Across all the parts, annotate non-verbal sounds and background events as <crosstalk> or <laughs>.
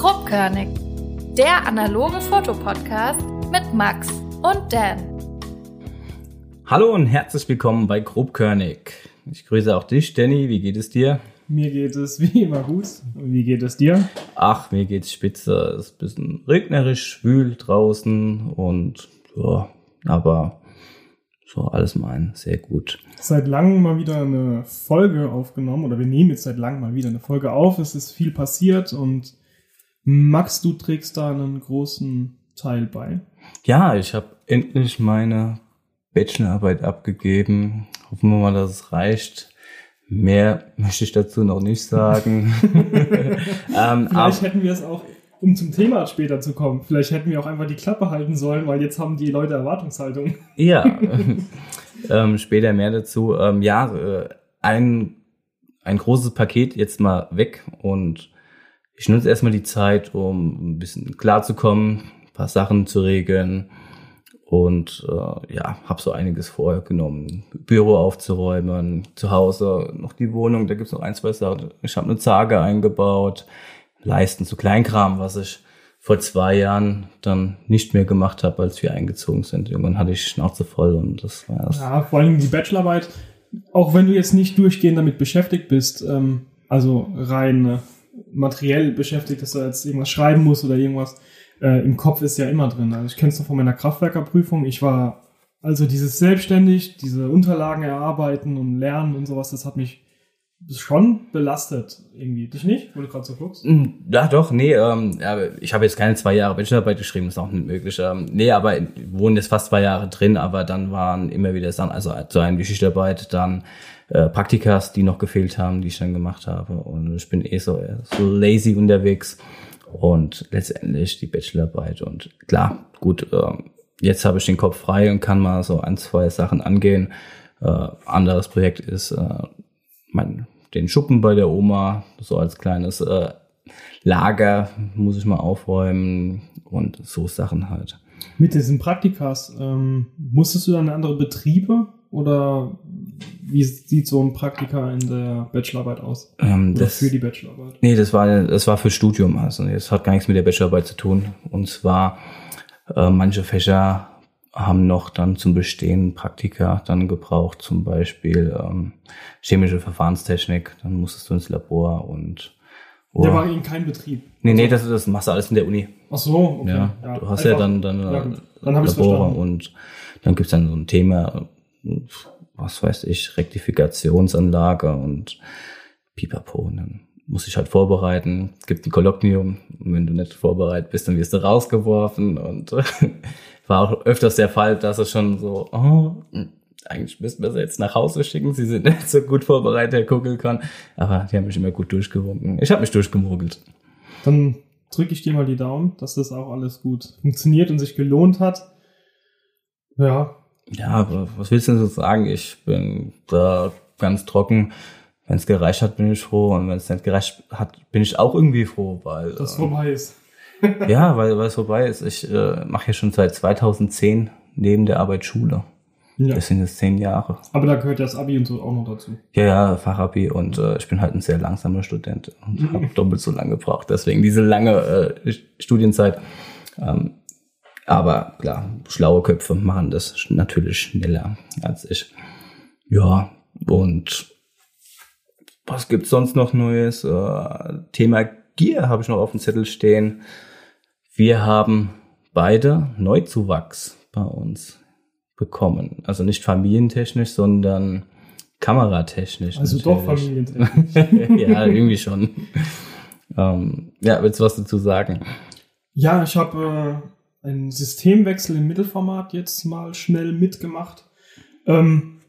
Grobkörnig, der analoge Fotopodcast mit Max und Dan. Hallo und herzlich willkommen bei Grobkörnig. Ich grüße auch dich, Danny. Wie geht es dir? Mir geht es wie immer gut. Und wie geht es dir? Ach, mir geht's spitze. Es ist ein bisschen regnerisch, schwül draußen und ja, aber so alles mein sehr gut. Seit langem mal wieder eine Folge aufgenommen oder wir nehmen jetzt seit langem mal wieder eine Folge auf. Es ist viel passiert und Max, du trägst da einen großen Teil bei. Ja, ich habe endlich meine Bachelorarbeit abgegeben. Hoffen wir mal, dass es reicht. Mehr möchte ich dazu noch nicht sagen. <laughs> ähm, Vielleicht hätten wir es auch, um zum Thema später zu kommen, vielleicht hätten wir auch einfach die Klappe halten sollen, weil jetzt haben die Leute Erwartungshaltung. Ja, <laughs> ähm, später mehr dazu. Ähm, ja, äh, ein, ein großes Paket jetzt mal weg und ich nutze erstmal die Zeit, um ein bisschen klarzukommen, ein paar Sachen zu regeln und äh, ja, habe so einiges vorgenommen. Büro aufzuräumen, zu Hause noch die Wohnung, da gibt's noch ein, zwei Sachen. Ich habe eine Zage eingebaut, Leisten zu Kleinkram, was ich vor zwei Jahren dann nicht mehr gemacht habe, als wir eingezogen sind. Irgendwann hatte ich Schnauze voll und das war's. Ja, vor allem die Bachelorarbeit, auch wenn du jetzt nicht durchgehend damit beschäftigt bist, ähm, also rein äh, materiell beschäftigt, dass du jetzt irgendwas schreiben musst oder irgendwas, äh, im Kopf ist ja immer drin. Also ich kenne es noch von meiner Kraftwerkerprüfung. Ich war also dieses selbstständig, diese Unterlagen erarbeiten und lernen und sowas, das hat mich schon belastet irgendwie. Dich nicht, wo du gerade so guckst? Hm, ja, doch, nee, ähm, ich habe jetzt keine zwei Jahre Bachelorarbeit geschrieben, ist auch nicht möglich. Ähm, nee, aber wohnen jetzt fast zwei Jahre drin, aber dann waren immer wieder Sachen, also so eine Geschichtarbeit, dann äh, Praktikas, die noch gefehlt haben, die ich dann gemacht habe. Und ich bin eh so, so lazy unterwegs und letztendlich die Bachelorarbeit. Und klar, gut, äh, jetzt habe ich den Kopf frei und kann mal so ein, zwei Sachen angehen. Äh, anderes Projekt ist äh, mein, den Schuppen bei der Oma, so als kleines äh, Lager muss ich mal aufräumen und so Sachen halt. Mit diesen Praktikas, ähm, musstest du dann andere Betriebe oder wie sieht so ein Praktika in der Bachelorarbeit aus? Ähm, das, für die Bachelorarbeit? Nee, das war, das war für Studium. Also das hat gar nichts mit der Bachelorarbeit zu tun. Und zwar, äh, manche Fächer haben noch dann zum Bestehen Praktika dann gebraucht, zum Beispiel ähm, chemische Verfahrenstechnik. Dann musstest du ins Labor und Oh. Der war in keinem Betrieb. Nee, nee, das, das machst du alles in der Uni. Ach so, okay. Ja, ja du hast einfach, ja dann, dann, ja, dann Labore und dann gibt's dann so ein Thema, was weiß ich, Rektifikationsanlage und pipapo. Und dann muss ich halt vorbereiten. Es gibt ein Kolloquium. Und wenn du nicht vorbereitet bist, dann wirst du rausgeworfen. Und <laughs> war auch öfters der Fall, dass es schon so, oh, eigentlich müssten wir sie jetzt nach Hause schicken. Sie sind <laughs> nicht so gut vorbereitet, Herr Kugelkorn. Aber die haben mich immer gut durchgewunken. Ich habe mich durchgemogelt. Dann drücke ich dir mal die Daumen, dass das auch alles gut funktioniert und sich gelohnt hat. Ja, ja, aber was willst du denn so sagen? Ich bin da ganz trocken. Wenn es gereicht hat, bin ich froh. Und wenn es nicht gereicht hat, bin ich auch irgendwie froh, weil. Das ähm, vorbei ist. Ja, weil, weil es vorbei ist. Ich äh, mache ja schon seit 2010 neben der Arbeit Schule. Ja. Das sind jetzt zehn Jahre. Aber da gehört das Abi und so auch noch dazu. Ja, ja, Fachabi und äh, ich bin halt ein sehr langsamer Student und mhm. habe doppelt so lange gebraucht. Deswegen diese lange äh, Studienzeit. Ähm, aber klar, schlaue Köpfe machen das natürlich schneller als ich. Ja, und was gibt's sonst noch Neues? Äh, Thema Gier habe ich noch auf dem Zettel stehen. Wir haben beide Neuzuwachs bei uns bekommen. Also nicht familientechnisch, sondern kameratechnisch. Also natürlich. doch familientechnisch. <laughs> ja, irgendwie schon. Ähm, ja, willst du was dazu sagen? Ja, ich habe äh, einen Systemwechsel im Mittelformat jetzt mal schnell mitgemacht. Ähm,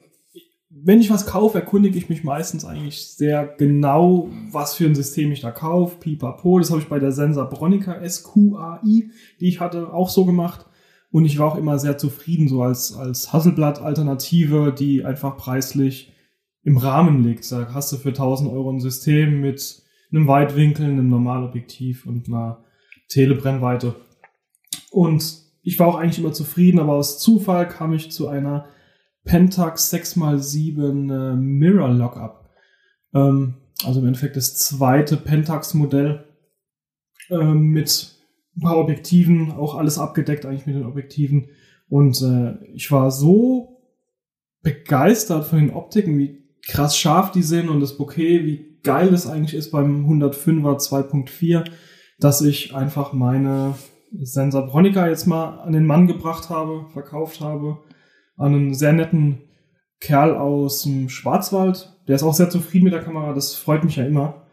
wenn ich was kaufe, erkundige ich mich meistens eigentlich sehr genau, was für ein System ich da kaufe. Pipapo, das habe ich bei der Sensor Bronica SQAI, die ich hatte, auch so gemacht. Und ich war auch immer sehr zufrieden, so als, als Hasselblatt-Alternative, die einfach preislich im Rahmen liegt. Da hast du für 1000 Euro ein System mit einem Weitwinkel, einem Normalobjektiv und einer Telebrennweite. Und ich war auch eigentlich immer zufrieden, aber aus Zufall kam ich zu einer Pentax 6x7 äh, Mirror Lockup. Ähm, also im Endeffekt das zweite Pentax-Modell. äh, mit ein paar Objektiven, auch alles abgedeckt eigentlich mit den Objektiven. Und äh, ich war so begeistert von den Optiken, wie krass scharf die sind und das Bokeh, wie geil das eigentlich ist beim 105er 2.4, dass ich einfach meine Sensor Bronica jetzt mal an den Mann gebracht habe, verkauft habe, an einen sehr netten Kerl aus dem Schwarzwald. Der ist auch sehr zufrieden mit der Kamera, das freut mich ja immer.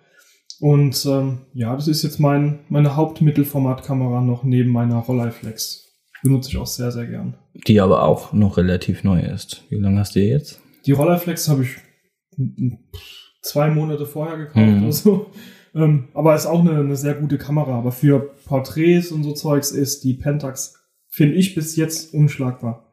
Und ähm, ja, das ist jetzt mein, meine Hauptmittelformatkamera noch neben meiner Rolleiflex. Benutze ich auch sehr, sehr gern. Die aber auch noch relativ neu ist. Wie lange hast du jetzt? Die Rolleiflex habe ich zwei Monate vorher gekauft mhm. oder so. Ähm, aber ist auch eine, eine sehr gute Kamera. Aber für Porträts und so Zeugs ist die Pentax, finde ich, bis jetzt unschlagbar.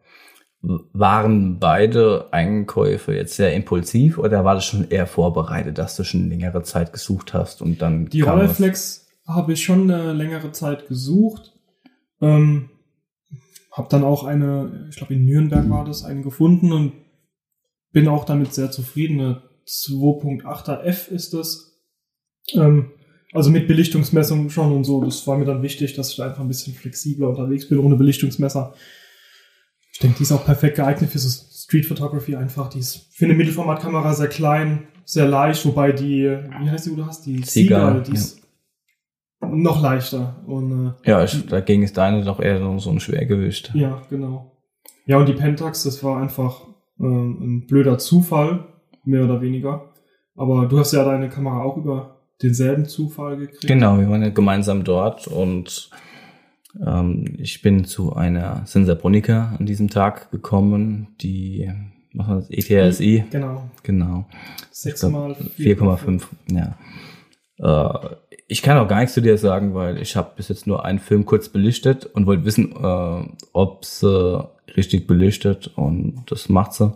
Waren beide Einkäufe jetzt sehr impulsiv oder war das schon eher vorbereitet, dass du schon längere Zeit gesucht hast und dann. Die Rolleiflex habe ich schon eine längere Zeit gesucht. Ähm, habe dann auch eine, ich glaube in Nürnberg war das, eine gefunden und bin auch damit sehr zufrieden. Eine 2.8er F ist das. Ähm, also mit Belichtungsmessung schon und so. Das war mir dann wichtig, dass ich da einfach ein bisschen flexibler unterwegs bin ohne Belichtungsmesser. Ich denke, die ist auch perfekt geeignet für so Street Photography einfach. Die ist für eine Mittelformatkamera sehr klein, sehr leicht, wobei die, wie heißt die, wo du hast? Die Seagull, die ja. ist noch leichter. Und, äh, ja, ich, dagegen ist deine doch eher so, ein Schwergewicht. Ja, genau. Ja, und die Pentax, das war einfach äh, ein blöder Zufall, mehr oder weniger. Aber du hast ja deine Kamera auch über denselben Zufall gekriegt. Genau, wir waren ja gemeinsam dort und ich bin zu einer Sensaponica an diesem Tag gekommen, die war das, ETSI. Genau. Genau. 6 mal 4,5. Ja. Äh, ich kann auch gar nichts zu dir sagen, weil ich habe bis jetzt nur einen Film kurz belichtet und wollte wissen, äh, ob sie richtig belichtet und das macht sie.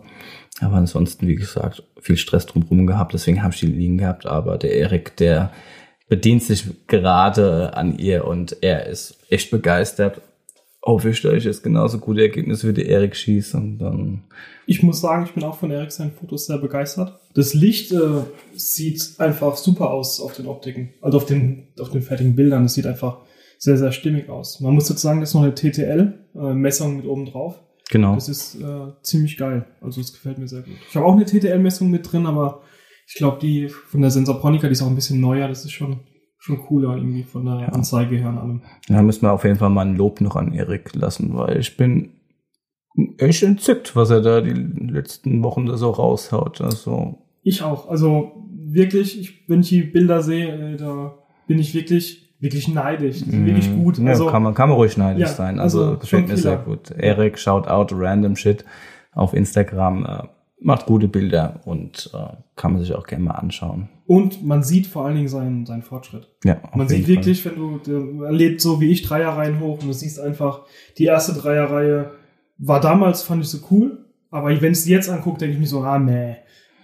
Aber ansonsten, wie gesagt, viel Stress drumherum gehabt, deswegen habe ich die liegen gehabt. Aber der Erik, der bedient sich gerade an ihr und er ist echt begeistert. Hoffe ich, dass ich jetzt genauso gute Ergebnisse wie der Erik schieße und dann. Ich muss sagen, ich bin auch von Erik seinen Fotos sehr begeistert. Das Licht äh, sieht einfach super aus auf den Optiken, also auf den, auf den fertigen Bildern. Es sieht einfach sehr, sehr stimmig aus. Man muss dazu sagen, das ist noch eine TTL-Messung äh, mit oben drauf. Genau. Das ist äh, ziemlich geil. Also das gefällt mir sehr gut. Ich habe auch eine TTL-Messung mit drin, aber ich glaube, die von der Sensorponica, die ist auch ein bisschen neuer. Das ist schon, schon cooler irgendwie von der ja. Anzeige her und allem. Da müssen wir auf jeden Fall mal ein Lob noch an Erik lassen, weil ich bin echt entzückt, was er da die letzten Wochen da so raushaut. Also ich auch. Also wirklich, ich, wenn ich die Bilder sehe, äh, da bin ich wirklich wirklich neidisch. Die sind mm, wirklich gut. Ja, also, kann, man, kann man ruhig neidisch ja, sein. Also, also gefällt mir sehr gut. Erik, shout out random shit auf Instagram. Macht gute Bilder und äh, kann man sich auch gerne mal anschauen. Und man sieht vor allen Dingen seinen, seinen Fortschritt. Ja, man sieht Fall. wirklich, wenn du, erlebt so wie ich Dreierreihen hoch und du siehst einfach, die erste Dreierreihe war damals, fand ich so cool, aber wenn ich sie jetzt angucke, denke ich mir so, ah, nee.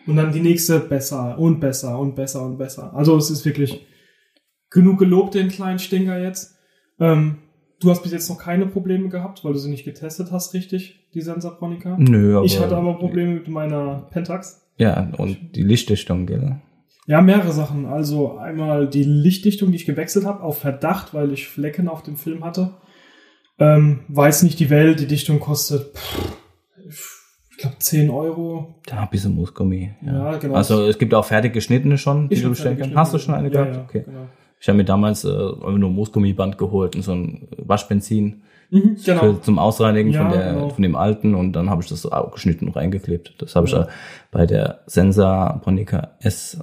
Und dann die nächste besser und besser und besser und besser. Also es ist wirklich, genug gelobt, den kleinen Stinger jetzt. Ähm, du hast bis jetzt noch keine Probleme gehabt, weil du sie nicht getestet hast, richtig, die Sensaponica? Nö, aber... Ich hatte aber Probleme mit meiner Pentax. Ja, und die Lichtdichtung, gell? Ja, mehrere Sachen. Also einmal die Lichtdichtung, die ich gewechselt habe, auf Verdacht, weil ich Flecken auf dem Film hatte. Ähm, weiß nicht die Welt, die Dichtung kostet, pff, ich glaube 10 Euro. Da ein bisschen Moosgummi. Ja. ja, genau. Also es gibt auch fertig geschnittene schon, die du bestellen kannst. Hast du schon eine ja, gehabt? Ja, okay. Genau. Ich habe mir damals äh, nur Moosgummiband geholt und so ein Waschbenzin mhm, genau. für, zum Ausreinigen ja, von, der, genau. von dem alten und dann habe ich das auch geschnitten und reingeklebt. Das habe ja. ich bei der Sensa Ponica S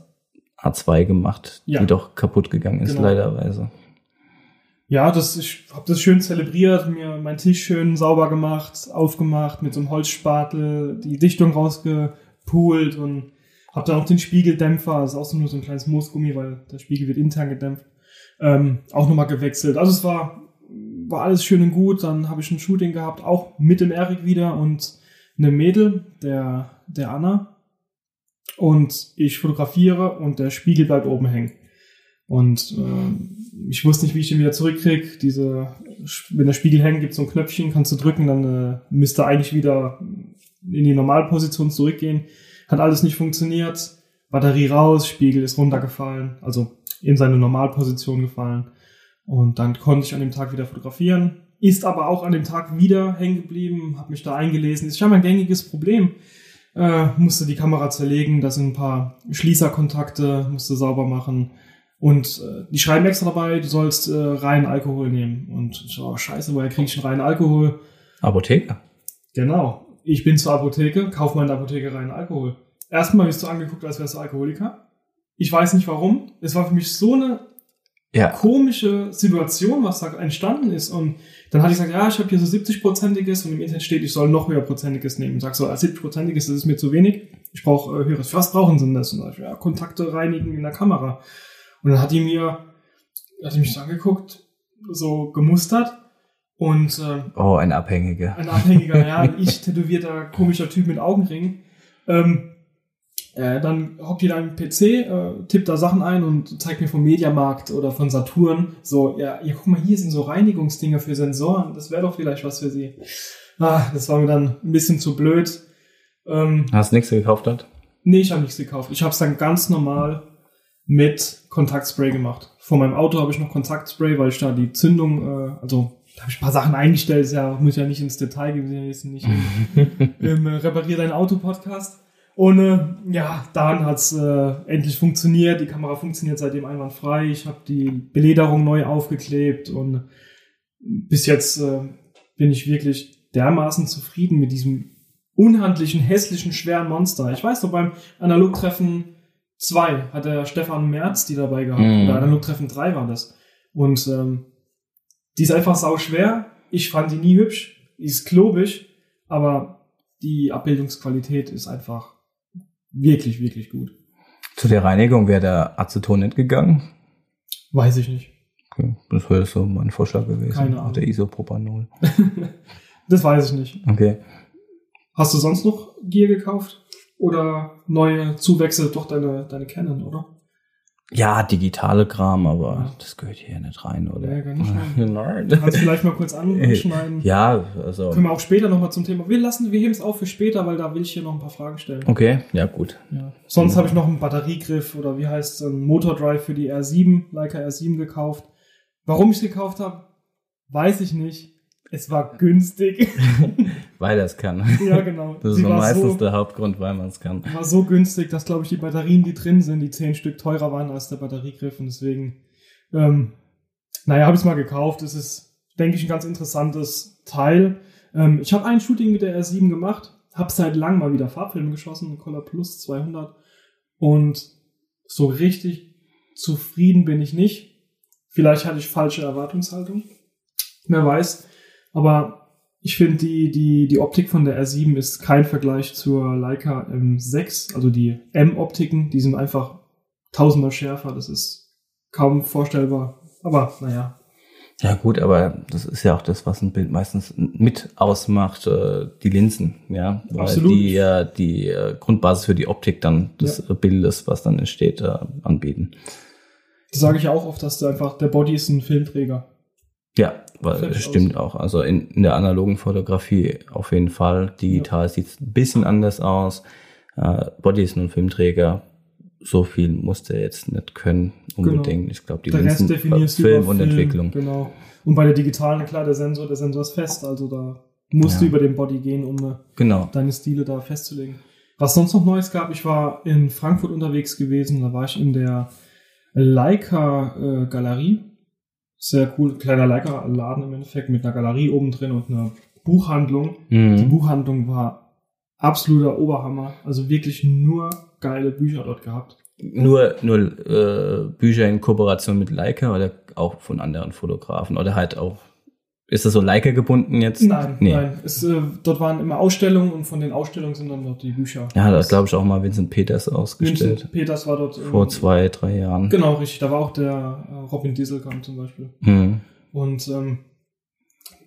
A2 gemacht, ja. die doch kaputt gegangen ist, genau. leiderweise. Ja, das, ich habe das schön zelebriert, mir meinen Tisch schön sauber gemacht, aufgemacht, mit so einem Holzspatel die Dichtung rausgepult und hab dann auch den Spiegeldämpfer, das ist auch so nur so ein kleines Moosgummi, weil der Spiegel wird intern gedämpft, ähm, auch nochmal gewechselt. Also es war, war alles schön und gut. Dann habe ich ein Shooting gehabt, auch mit dem Erik wieder und eine Mädel, der, der Anna. Und ich fotografiere und der Spiegel bleibt oben hängen. Und äh, ich wusste nicht, wie ich den wieder zurückkriege. Diese, wenn der Spiegel hängt, gibt es so ein Knöpfchen, kannst du drücken, dann äh, müsste eigentlich wieder in die Normalposition zurückgehen. Hat alles nicht funktioniert. Batterie raus, Spiegel ist runtergefallen, also in seine Normalposition gefallen. Und dann konnte ich an dem Tag wieder fotografieren. Ist aber auch an dem Tag wieder hängen geblieben, habe mich da eingelesen. Ist schon ein gängiges Problem. Äh, musste die Kamera zerlegen, da sind ein paar Schließerkontakte, musste sauber machen. Und äh, die schreiben extra dabei, du sollst äh, reinen Alkohol nehmen. Und ich so, oh, scheiße, woher krieg ich einen reinen Alkohol? Apotheker. Genau. Ich bin zur Apotheke, kauf mal in der Apotheke reinen Alkohol. Erstmal bist du angeguckt, als wärst du Alkoholiker. Ich weiß nicht warum. Es war für mich so eine Ja. komische Situation, was da entstanden ist. Und dann hatte ich gesagt, ja, ich habe hier so 70-prozentiges und im Internet steht, ich soll noch höherprozentiges nehmen. Und sag so, 70-prozentiges, das ist mir zu wenig. Ich brauche äh, höheres. Was brauchen Sie denn das? Und dann, ja, Kontakte reinigen in der Kamera. Und dann hat die mir, hat die mich angeguckt, so gemustert und äh, Oh, ein Abhängiger. ein Abhängiger, ja, <laughs> ich tätowierter komischer Typ mit Augenring. Ähm, äh, dann hockt die da am PC, äh, tippt da Sachen ein und zeigt mir vom Mediamarkt oder von Saturn so, ja, ja, guck mal, hier sind so Reinigungsdinger für Sensoren, das wäre doch vielleicht was für sie. Ah, das war mir dann ein bisschen zu blöd. Ähm, Hast du nichts gekauft hat? nee, ich habe nichts gekauft. Ich habe es dann ganz normal mit Kontaktspray gemacht. Vor meinem Auto habe ich noch Kontaktspray, weil ich da die Zündung, äh, also da habe ich ein paar Sachen eingestellt, ist ja, muss ja nicht ins Detail gehen, wir sind ja nicht im, <laughs> im äh, Reparier dein Auto-Podcast. Und äh, ja, dann hat's äh, endlich funktioniert. Die Kamera funktioniert seitdem einwandfrei. Ich habe die Belederung neu aufgeklebt und bis jetzt äh, bin ich wirklich dermaßen zufrieden mit diesem unhandlichen, hässlichen, schweren Monster. Ich weiß noch, beim Analogtreffen 2 hat der Stefan Merz die dabei gehabt. Mhm. Oder Analogtreffen 3 war das. Und ähm, die ist einfach sau schwer. Ich fand die nie hübsch. Die ist klobig, aber die Abbildungsqualität ist einfach wirklich, wirklich gut. Zu der Reinigung wäre der Aceton nicht gegangen. Weiß ich nicht. Okay, das wäre so mein Vorschlag gewesen. Keine Auch Ahnung. der Isopropanol. <laughs> Das weiß ich nicht. Okay. Hast du sonst noch Gear gekauft? Oder neue Zuwächse? Doch deine, deine Canon, oder? Ja, digitale Kram, aber Ja. das gehört hier nicht rein, oder? Ja, kann nicht rein. <laughs> Kannst vielleicht mal kurz anschneiden. Ja, also. Können wir auch später nochmal zum Thema. Wir lassen, wir heben es auf für später, weil da will ich hier noch ein paar Fragen stellen. Okay, ja, gut. Ja. Sonst habe ich noch einen Batteriegriff oder wie heißt es, einen Motordrive für die R7, Leica R7 gekauft. Warum ich es gekauft habe, weiß ich nicht. Es war günstig. <laughs> Weil er es kann. ja, genau. Das ist Sie war meistens so, der Hauptgrund, weil man es kann. war so günstig, dass, glaube ich, die Batterien, die drin sind, die zehn Stück teurer waren als der Batteriegriff. Und deswegen, ähm, naja, habe ich es mal gekauft. Es ist, denke ich, ein ganz interessantes Teil. Ähm, ich habe ein Shooting mit der R7 gemacht, habe seit langem mal wieder Farbfilm geschossen, Color Plus 200. Und so richtig zufrieden bin ich nicht. Vielleicht hatte ich falsche Erwartungshaltung. Wer weiß. Aber ich finde, die, die, die Optik von der R7 ist kein Vergleich zur Leica M6. Also die M-Optiken, die sind einfach tausendmal schärfer. Das ist kaum vorstellbar. Aber naja, Ja gut, aber das ist ja auch das, was ein Bild meistens mit ausmacht, äh, die Linsen, ja, weil Absolut. die ja die äh, Grundbasis für die Optik dann des äh, Bildes, was dann entsteht, äh, anbieten. das sage ich auch oft, dass der einfach, der Body ist ein Filmträger. Ja, weil Fertig das stimmt auch. Also in, in der analogen Fotografie auf jeden Fall. Digital sieht's ein bisschen anders aus. Äh, Body ist nur ein Filmträger. So viel muss der jetzt nicht können unbedingt. Ich glaube, die Genau. der Rest definierst Film und Entwicklung. Genau. Und bei der digitalen, klar, der Sensor, der Sensor ist fest, also da musst Ja. du über den Body gehen, um äh, Genau. deine Stile da festzulegen. Was sonst noch Neues gab, ich war in Frankfurt unterwegs gewesen, da war ich in der Leica äh, Galerie. Sehr cool, kleiner Leica Laden im Endeffekt mit einer Galerie oben drin und einer Buchhandlung. Die Mhm. Buchhandlung war absoluter Oberhammer, also wirklich nur geile Bücher dort gehabt. Nur, nur äh, Bücher in Kooperation mit Leica oder auch von anderen Fotografen oder halt auch, ist das so Leica gebunden jetzt? Nein, Nee. nein. Es, äh, dort waren immer Ausstellungen und von den Ausstellungen sind dann dort die Bücher. Ja, da glaube ich auch mal Vincent Peters ausgestellt. Vincent Peters war dort. ähm, Vor zwei, drei Jahren. Genau, richtig. Da war auch der äh, Robin Dieselkamp zum Beispiel. Mhm. Und ähm,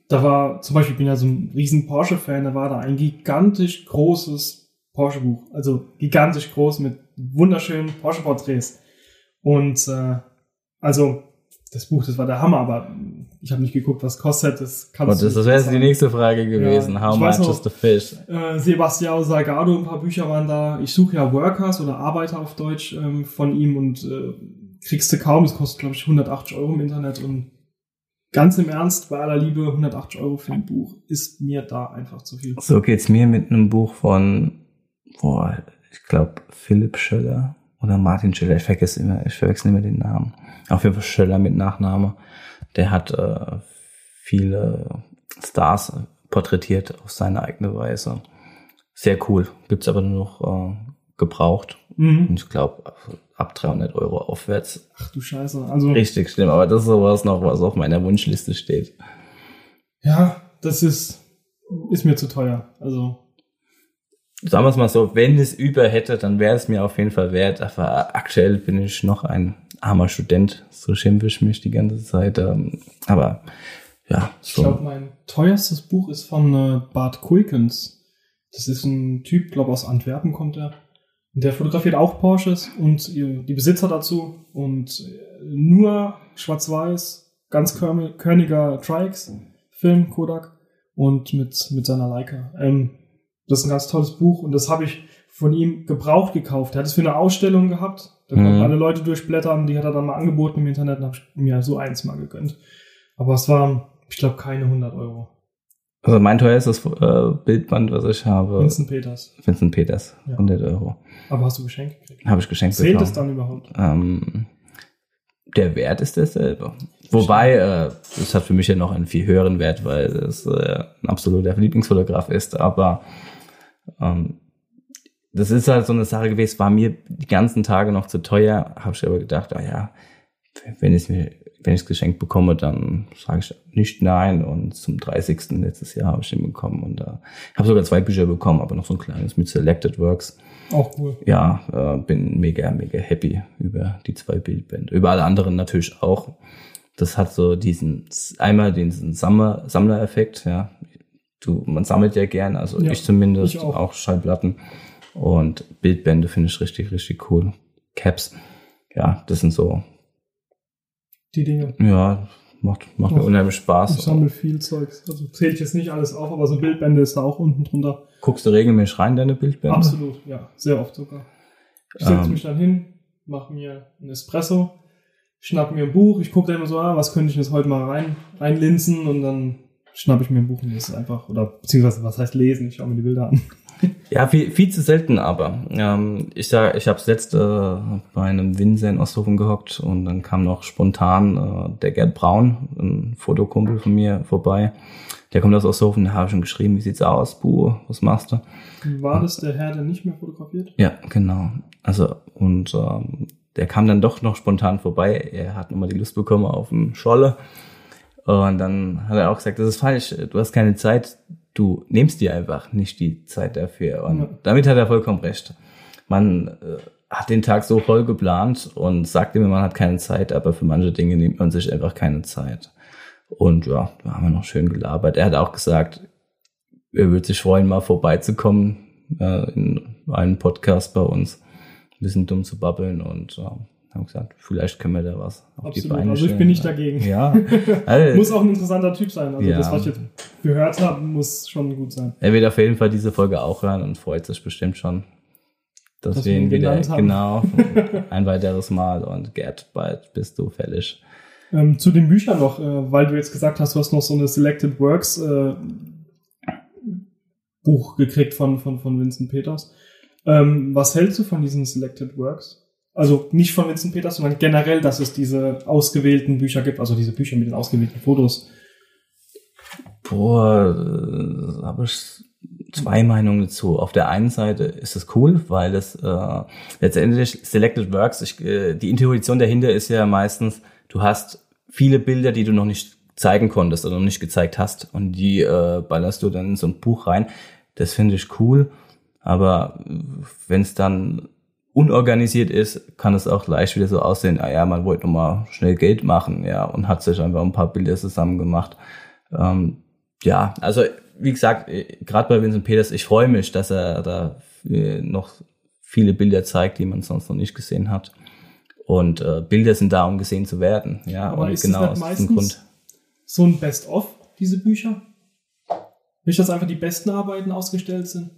da war, zum Beispiel, ich bin ja so ein riesen Porsche-Fan, da war da ein gigantisch großes Porsche-Buch. Also gigantisch groß mit wunderschönen Porsche-Porträts. Und äh, also das Buch, das war der Hammer, aber ich habe nicht geguckt, was kostet. Das kannst das, du das wäre jetzt die nächste Frage gewesen. Ja, How much noch- is the fish? Äh, Sebastião Salgado, ein paar Bücher waren da. Ich suche ja Workers oder Arbeiter auf Deutsch ähm, von ihm und äh, kriegst du kaum. Das kostet, glaube ich, 180 Euro im Internet und ganz im Ernst, bei aller Liebe, 180 Euro für ein Buch ist mir da einfach zu viel. So geht's mir mit einem Buch von, boah, ich glaube, Philipp Schöller oder Martin Schöller, ich vergesse immer, ich verwechsel immer den Namen. Auf jeden Fall Schöller mit Nachname. Der hat äh, viele Stars porträtiert auf seine eigene Weise. Sehr cool. Gibt's aber nur noch äh, gebraucht. Mhm. Und ich glaube, ab 300 Euro aufwärts. Ach du Scheiße. Also, Richtig schlimm, aber das ist sowas noch, was auf meiner Wunschliste steht. ja, das ist, ist mir zu teuer. Also, Sagen wir es mal so, wenn es über hätte, dann wäre es mir auf jeden Fall wert. Aber aktuell bin ich noch ein armer Student. So schimpfe ich mich die ganze Zeit. ähm, Aber ja, ich so. glaube, mein teuerstes Buch ist von äh, Bart Kuikens. Das ist ein Typ, glaube aus Antwerpen kommt er. Der fotografiert auch Porsches und ihr- die Besitzer dazu. Und äh, nur schwarz-weiß, ganz körn- körniger Tri-X, Film, Kodak und mit, mit seiner Leica. Ähm, das ist ein ganz tolles Buch und das habe ich von ihm gebraucht gekauft. Er hat es für eine Ausstellung gehabt. Da konnten Mhm. alle Leute durchblättern. Die hat er dann mal angeboten im Internet und habe ich mir so eins mal gegönnt. Aber es waren, ich glaube, keine 100 Euro. Also mein teuerstes äh, Bildband, was ich habe, Vincent Peters. Vincent Peters, Ja. 100 Euro. Aber hast du geschenkt gekriegt? Habe ich geschenkt Zählt bekommen. es dann überhaupt? Ähm, der Wert ist derselbe. Wobei, äh, das hat für mich ja noch einen viel höheren Wert, weil es äh, ein absoluter Lieblingsfotograf ist. Aber ähm, das ist halt so eine Sache gewesen, war mir die ganzen Tage noch zu teuer. Habe ich aber gedacht, ah ja, wenn ich mir, wenn ich es geschenkt bekomme, dann sage ich nicht nein. Und zum 30. letztes Jahr habe ich ihn bekommen. Und äh, habe sogar zwei Bücher bekommen, aber noch so ein kleines mit Selected Works Auch cool. ja, äh, bin mega, mega happy über die zwei Bildbände. Über alle anderen natürlich auch. Das hat so diesen, einmal diesen Sammler, Sammlereffekt, ja. Du, man sammelt ja gern, also Ja, ich zumindest, ich auch. auch. Schallplatten. Und Bildbände finde ich richtig, richtig cool. Caps, ja, das sind so, Die Dinge. ja, macht, macht mir unheimlich Ich Spaß. sammle viel Zeugs. Also zähle ich jetzt nicht alles auf, aber so Bildbände ist da auch unten drunter. Guckst du regelmäßig rein, deine Bildbände? Absolut, ja. Sehr oft sogar. Ich setze Ähm. mich dann hin, mache mir einen Espresso, schnapp mir ein Buch. Ich gucke dann immer so, ah, was könnte ich jetzt heute mal rein, reinlinsen und dann schnapp ich mir ein Buch und lese es einfach. Oder beziehungsweise, was heißt lesen? Ich schaue mir die Bilder an. <laughs> Ja, viel, viel zu selten aber. Ähm, ich sag, ich habe letzte äh, bei einem Winzer in Osthofen gehockt und dann kam noch spontan äh, der Gerd Braun, ein Fotokumpel von mir, vorbei. Der kommt aus Osthofen, da habe ich schon geschrieben, wie sieht's aus, Bu, was machst du? War das der Herr, der nicht mehr fotografiert? Ja, genau. Also, und ähm, der kam dann doch noch spontan vorbei. Er hat nochmal die Lust bekommen auf einen Scholle. Und dann hat er auch gesagt, das ist falsch, du hast keine Zeit, du nimmst dir einfach nicht die Zeit dafür. Und Ja. damit hat er vollkommen recht. Man äh, hat den Tag so voll geplant und sagt immer, man hat keine Zeit, aber für manche Dinge nimmt man sich einfach keine Zeit. Und ja, da haben wir noch schön gelabert. Er hat auch gesagt, er würde sich freuen, mal vorbeizukommen äh, in einen Podcast bei uns, ein bisschen dumm zu babbeln und äh, haben gesagt, vielleicht können wir da was auf die Absolut. Beine Also ich bin nicht dagegen. Ja, <laughs> also, Muss auch ein interessanter Typ sein. Also Ja. das, was ich jetzt gehört habe, muss schon gut sein. er wird auf jeden Fall diese Folge auch hören und freut sich bestimmt schon, dass, Dass wir ihn wieder, haben. genau, <laughs> ein weiteres Mal und Gerd, bald bist du fällig. Ähm, zu den Büchern noch, äh, weil du jetzt gesagt hast, du hast noch so eine Selected Works äh, Buch gekriegt von, von, von Vincent Peters. Ähm, was hältst du von diesen Selected Works? Also nicht von Vincent Peters, sondern generell, dass es diese ausgewählten Bücher gibt, also diese Bücher mit den ausgewählten Fotos. Boah, äh, habe ich zwei Meinungen dazu. Auf der einen Seite ist es cool, weil es äh, letztendlich Selected Works, ich, äh, die Intuition dahinter ist ja meistens, du hast viele Bilder, die du noch nicht zeigen konntest oder noch nicht gezeigt hast und die äh, ballerst du dann in so ein Buch rein. Das finde ich cool, aber wenn es dann unorganisiert ist, kann es auch leicht wieder so aussehen, ah ja, man wollte nochmal schnell Geld machen, ja, und hat sich einfach ein paar Bilder zusammen gemacht. Ähm, ja, also wie gesagt, gerade bei Vincent Peters, ich freue mich, dass er da äh, noch viele Bilder zeigt, die man sonst noch nicht gesehen hat. Und äh, Bilder sind da, um gesehen zu werden. Ja, Aber und ist genau nicht aus diesem Grund. So ein Best-of, diese Bücher? Nicht, dass einfach die besten Arbeiten ausgestellt sind?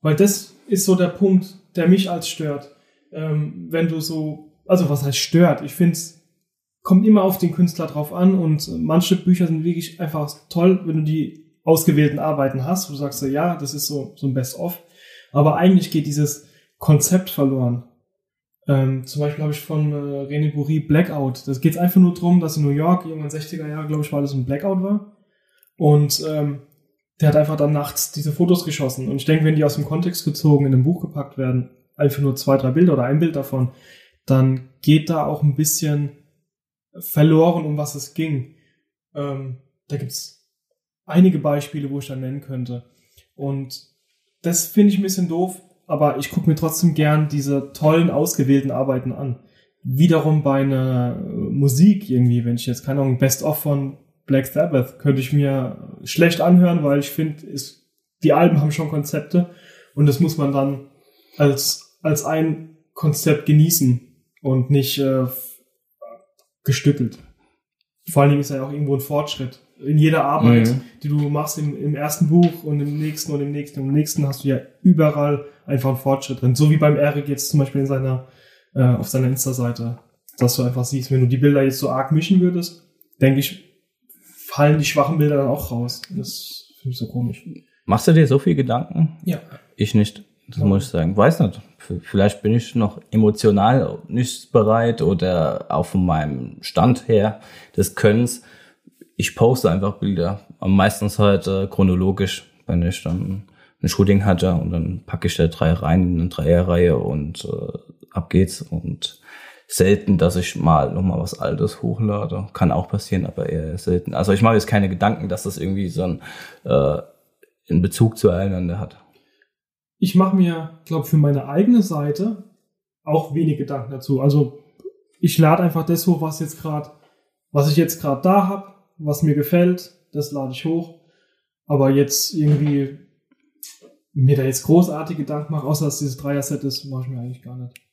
Weil das ist so der Punkt, der mich als stört. Ähm, wenn du so, also was heißt stört? Ich finde es kommt immer auf den Künstler drauf an und manche Bücher sind wirklich einfach toll, wenn du die ausgewählten Arbeiten hast, wo du sagst, ja, das ist so, so ein Best-of. Aber eigentlich geht dieses Konzept verloren. Ähm, zum Beispiel habe ich von äh, René Bourri Blackout. Das geht einfach nur darum, dass in New York, irgendwann 60er Jahre, glaube ich, war das ein Blackout war. Und ähm, der hat einfach dann nachts diese Fotos geschossen. Und ich denke, wenn die aus dem Kontext gezogen in ein Buch gepackt werden, einfach nur zwei, drei Bilder oder ein Bild davon, dann geht da auch ein bisschen verloren, um was es ging. Ähm, da gibt's einige Beispiele, wo ich dann nennen könnte. Und das finde ich ein bisschen doof, aber ich gucke mir trotzdem gern diese tollen, ausgewählten Arbeiten an. Wiederum bei einer Musik irgendwie, wenn ich jetzt keine Ahnung, Best-of von Black Sabbath könnte ich mir schlecht anhören, weil ich finde, die Alben haben schon Konzepte und das muss man dann als, als ein Konzept genießen und nicht äh, gestückelt. Vor allen Dingen ist ja auch irgendwo ein Fortschritt. In jeder Arbeit, mhm. die du machst im, im ersten Buch und im nächsten und im nächsten und im nächsten, hast du ja überall einfach einen Fortschritt drin. So wie beim Eric jetzt zum Beispiel in seiner, äh, auf seiner Insta-Seite. Dass du einfach siehst, wenn du die Bilder jetzt so arg mischen würdest, denke ich, fallen die schwachen Bilder dann auch raus. Das finde ich so komisch. Machst du dir so viel Gedanken? Ja. Ich nicht. Das ja. muss ich sagen. Weiß nicht. Vielleicht bin ich noch emotional nicht bereit oder auch von meinem Stand her des Könnens. Ich poste einfach Bilder. Am meistens halt äh, chronologisch, wenn ich dann ein Shooting hatte und dann packe ich da drei rein in eine Dreierreihe und äh, ab geht's und selten, dass ich mal nochmal was Altes hochlade. Kann auch passieren, aber eher selten. Also ich mache jetzt keine Gedanken, dass das irgendwie so ein äh, in Bezug zueinander hat. Ich mache mir, glaube für meine eigene Seite auch wenig Gedanken dazu. Also ich lade einfach das hoch, was jetzt gerade, was ich jetzt gerade da habe, was mir gefällt, das lade ich hoch. Aber jetzt irgendwie mir da jetzt großartige Gedanken mache, außer dass dieses Dreier-Set ist, mache ich mir eigentlich gar nicht.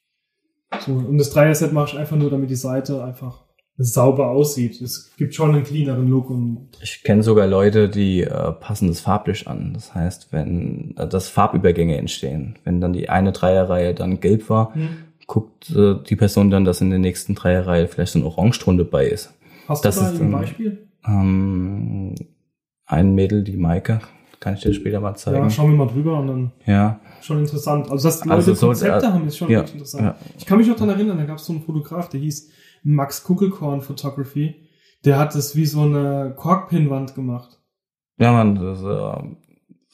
So, und das Dreier-Set mache ich einfach nur, damit die Seite einfach sauber aussieht. Es gibt schon einen cleaneren Look. Und ich kenne sogar Leute, die äh, passen das farblich an. Das heißt, wenn äh, das Farbübergänge entstehen, wenn dann die eine Dreierreihe dann gelb war, hm. guckt äh, die Person dann, dass in der nächsten Dreierreihe vielleicht so ein Orangeton dabei ist. Hast das du da ist, ein Beispiel? Ähm, ein Mädel, die Maike, kann ich dir später mal zeigen. Ja, schauen wir mal drüber und dann. Ja. Schon interessant. Also, dass die Leute also so, Konzepte äh, haben, ist schon ja, wirklich interessant. Ja. Ich kann mich noch daran erinnern, da gab es so einen Fotograf, der hieß Max Kuckelkorn Photography. Der hat das wie so eine Korkpinwand gemacht. Ja, man, das, äh,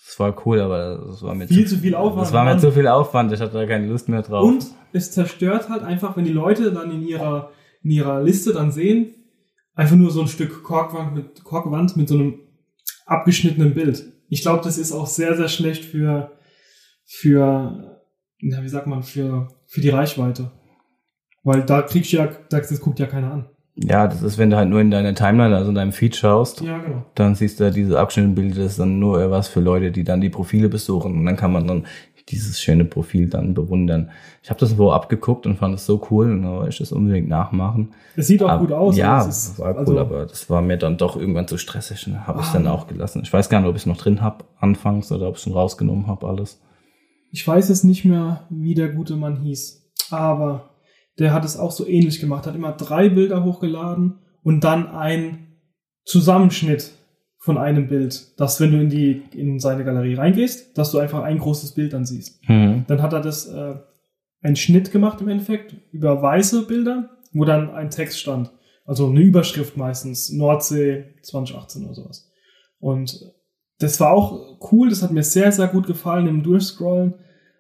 das war cool, aber das war mir viel zu, zu viel Aufwand. Das war mir zu viel Aufwand. Ich hatte da keine Lust mehr drauf. Und es zerstört halt einfach, wenn die Leute dann in ihrer in ihrer Liste dann sehen, einfach nur so ein Stück Korkwand mit Korkwand mit so einem abgeschnittenen Bild. Ich glaube, das ist auch sehr sehr schlecht für für na, wie sagt man für für die Reichweite. Weil da kriegst du ja, das guckt ja keiner an. Ja, das ist, wenn du halt nur in deiner Timeline, also in deinem Feed schaust, ja, genau. dann siehst du ja diese Abschnittbilder, das ist dann nur was für Leute, die dann die Profile besuchen und dann kann man dann dieses schöne Profil dann bewundern. Ich habe das wo abgeguckt und fand es so cool und da wollte ich das unbedingt nachmachen. Es sieht auch aber, gut aus. Ja, es war cool, also, aber das war mir dann doch irgendwann zu stressig und habe ich dann auch gelassen. Ich weiß gar nicht, ob ich es noch drin habe anfangs oder ob ich es schon rausgenommen habe alles. Ich weiß es nicht mehr, wie der gute Mann hieß, aber der hat es auch so ähnlich gemacht, hat immer drei Bilder hochgeladen und dann ein Zusammenschnitt von einem Bild, dass wenn du in die in seine Galerie reingehst, dass du einfach ein großes Bild dann siehst. Mhm. Dann hat er das äh, einen Schnitt gemacht im Endeffekt über weiße Bilder, wo dann ein Text stand, also eine Überschrift meistens Nordsee 2018 oder sowas. Und das war auch cool, das hat mir sehr sehr gut gefallen im Durchscrollen,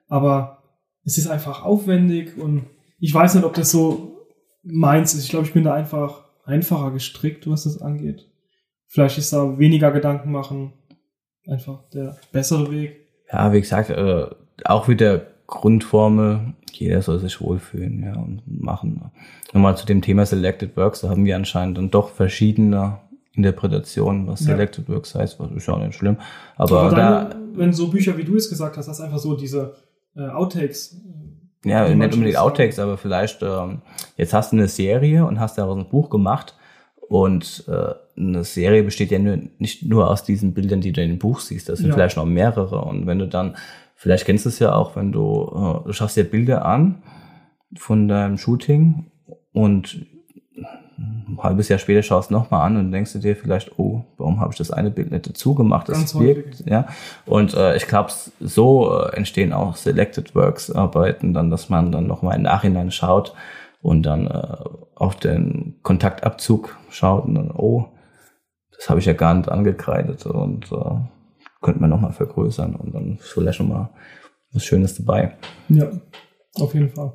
aber es ist einfach aufwendig und ich weiß nicht, ob das so meins ist. Ich glaube, ich bin da einfach einfacher gestrickt, was das angeht. Vielleicht ist da weniger Gedanken machen einfach der bessere Weg. Ja, wie gesagt, äh, auch wieder Grundformel, jeder soll sich wohlfühlen, ja, und machen. Nochmal zu dem Thema Selected Works, da haben wir anscheinend dann doch verschiedene Interpretationen, was Selected ja. Works heißt, was ist auch nicht schlimm. Aber, Aber deine, da, wenn so Bücher, wie du es gesagt hast, das einfach so diese äh, Outtakes ja, nicht unbedingt Outtakes, aber vielleicht, ähm, jetzt hast du eine Serie und hast daraus ein Buch gemacht und äh, eine Serie besteht ja nur, nicht nur aus diesen Bildern, die du in dem Buch siehst, das sind ja. vielleicht noch mehrere und wenn du dann, vielleicht kennst du es ja auch, wenn du, äh, du schaust dir Bilder an von deinem Shooting und ein halbes Jahr später schaust du nochmal an und denkst du dir vielleicht, oh, warum habe ich das eine Bild nicht dazu gemacht? Das Ganz wirkt, häufig. ja. Und äh, ich glaube, so äh, entstehen auch Selected Works Arbeiten, dann, dass man dann nochmal im Nachhinein schaut und dann äh, auf den Kontaktabzug schaut und dann, oh, das habe ich ja gar nicht angekreidet und äh, könnte man nochmal vergrößern und dann ist vielleicht schon mal was Schönes dabei. Ja, auf jeden Fall.